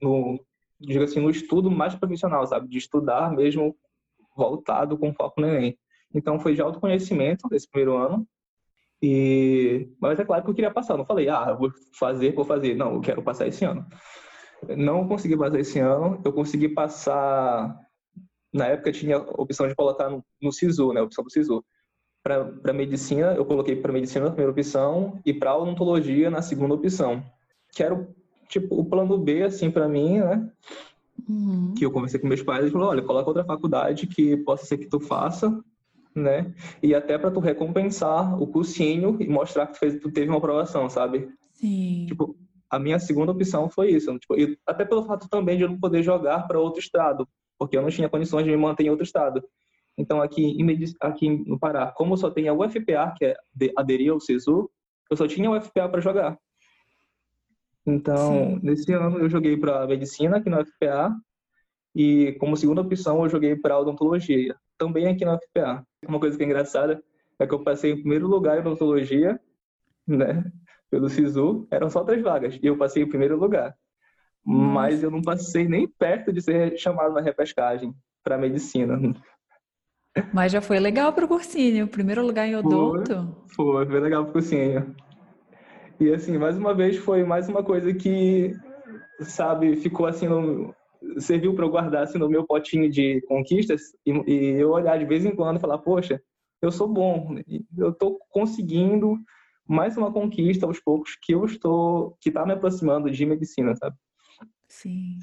S2: no, diga assim, no estudo mais profissional, sabe, de estudar mesmo voltado com foco no Enem. Então foi de autoconhecimento esse primeiro ano, e mas é claro que eu queria passar, não falei, ah, vou fazer, vou fazer, não, eu quero passar esse ano. Não consegui passar esse ano, eu consegui passar na época tinha a opção de colocar no, no SISU, né, a opção do SISU para medicina, eu coloquei para medicina na primeira opção e para odontologia na segunda opção. Que era tipo o plano B assim para mim, né?
S1: Uhum.
S2: Que eu conversei com meus pais e falou, olha, coloca outra faculdade que possa ser que tu faça, né? E até para tu recompensar o cursinho e mostrar que tu, fez, tu teve uma aprovação, sabe?
S1: Sim.
S2: Tipo, a minha segunda opção foi isso, tipo, e até pelo fato também de eu não poder jogar para outro estado, porque eu não tinha condições de me manter em outro estado. Então, aqui, aqui no Pará, como só tem a UFPA, que é aderir ao SISU, eu só tinha a UFPA para jogar. Então, Sim. nesse ano eu joguei para medicina aqui na UFPA e como segunda opção eu joguei para odontologia, também aqui na UFPA. Uma coisa que é engraçada é que eu passei em primeiro lugar em odontologia, né, pelo SISU, eram só três vagas e eu passei em primeiro lugar. Mas eu não passei nem perto de ser chamado na repescagem para medicina.
S1: Mas já foi legal para o cursinho, primeiro lugar em odonto.
S2: Foi, foi, foi legal para o cursinho. E assim, mais uma vez foi mais uma coisa que, sabe, ficou assim no, serviu para eu guardar assim no meu potinho de conquistas e, e, eu olhar de vez em quando e falar, poxa, eu sou bom, eu estou conseguindo mais uma conquista aos poucos que eu estou, que está me aproximando de medicina, sabe?
S1: Sim.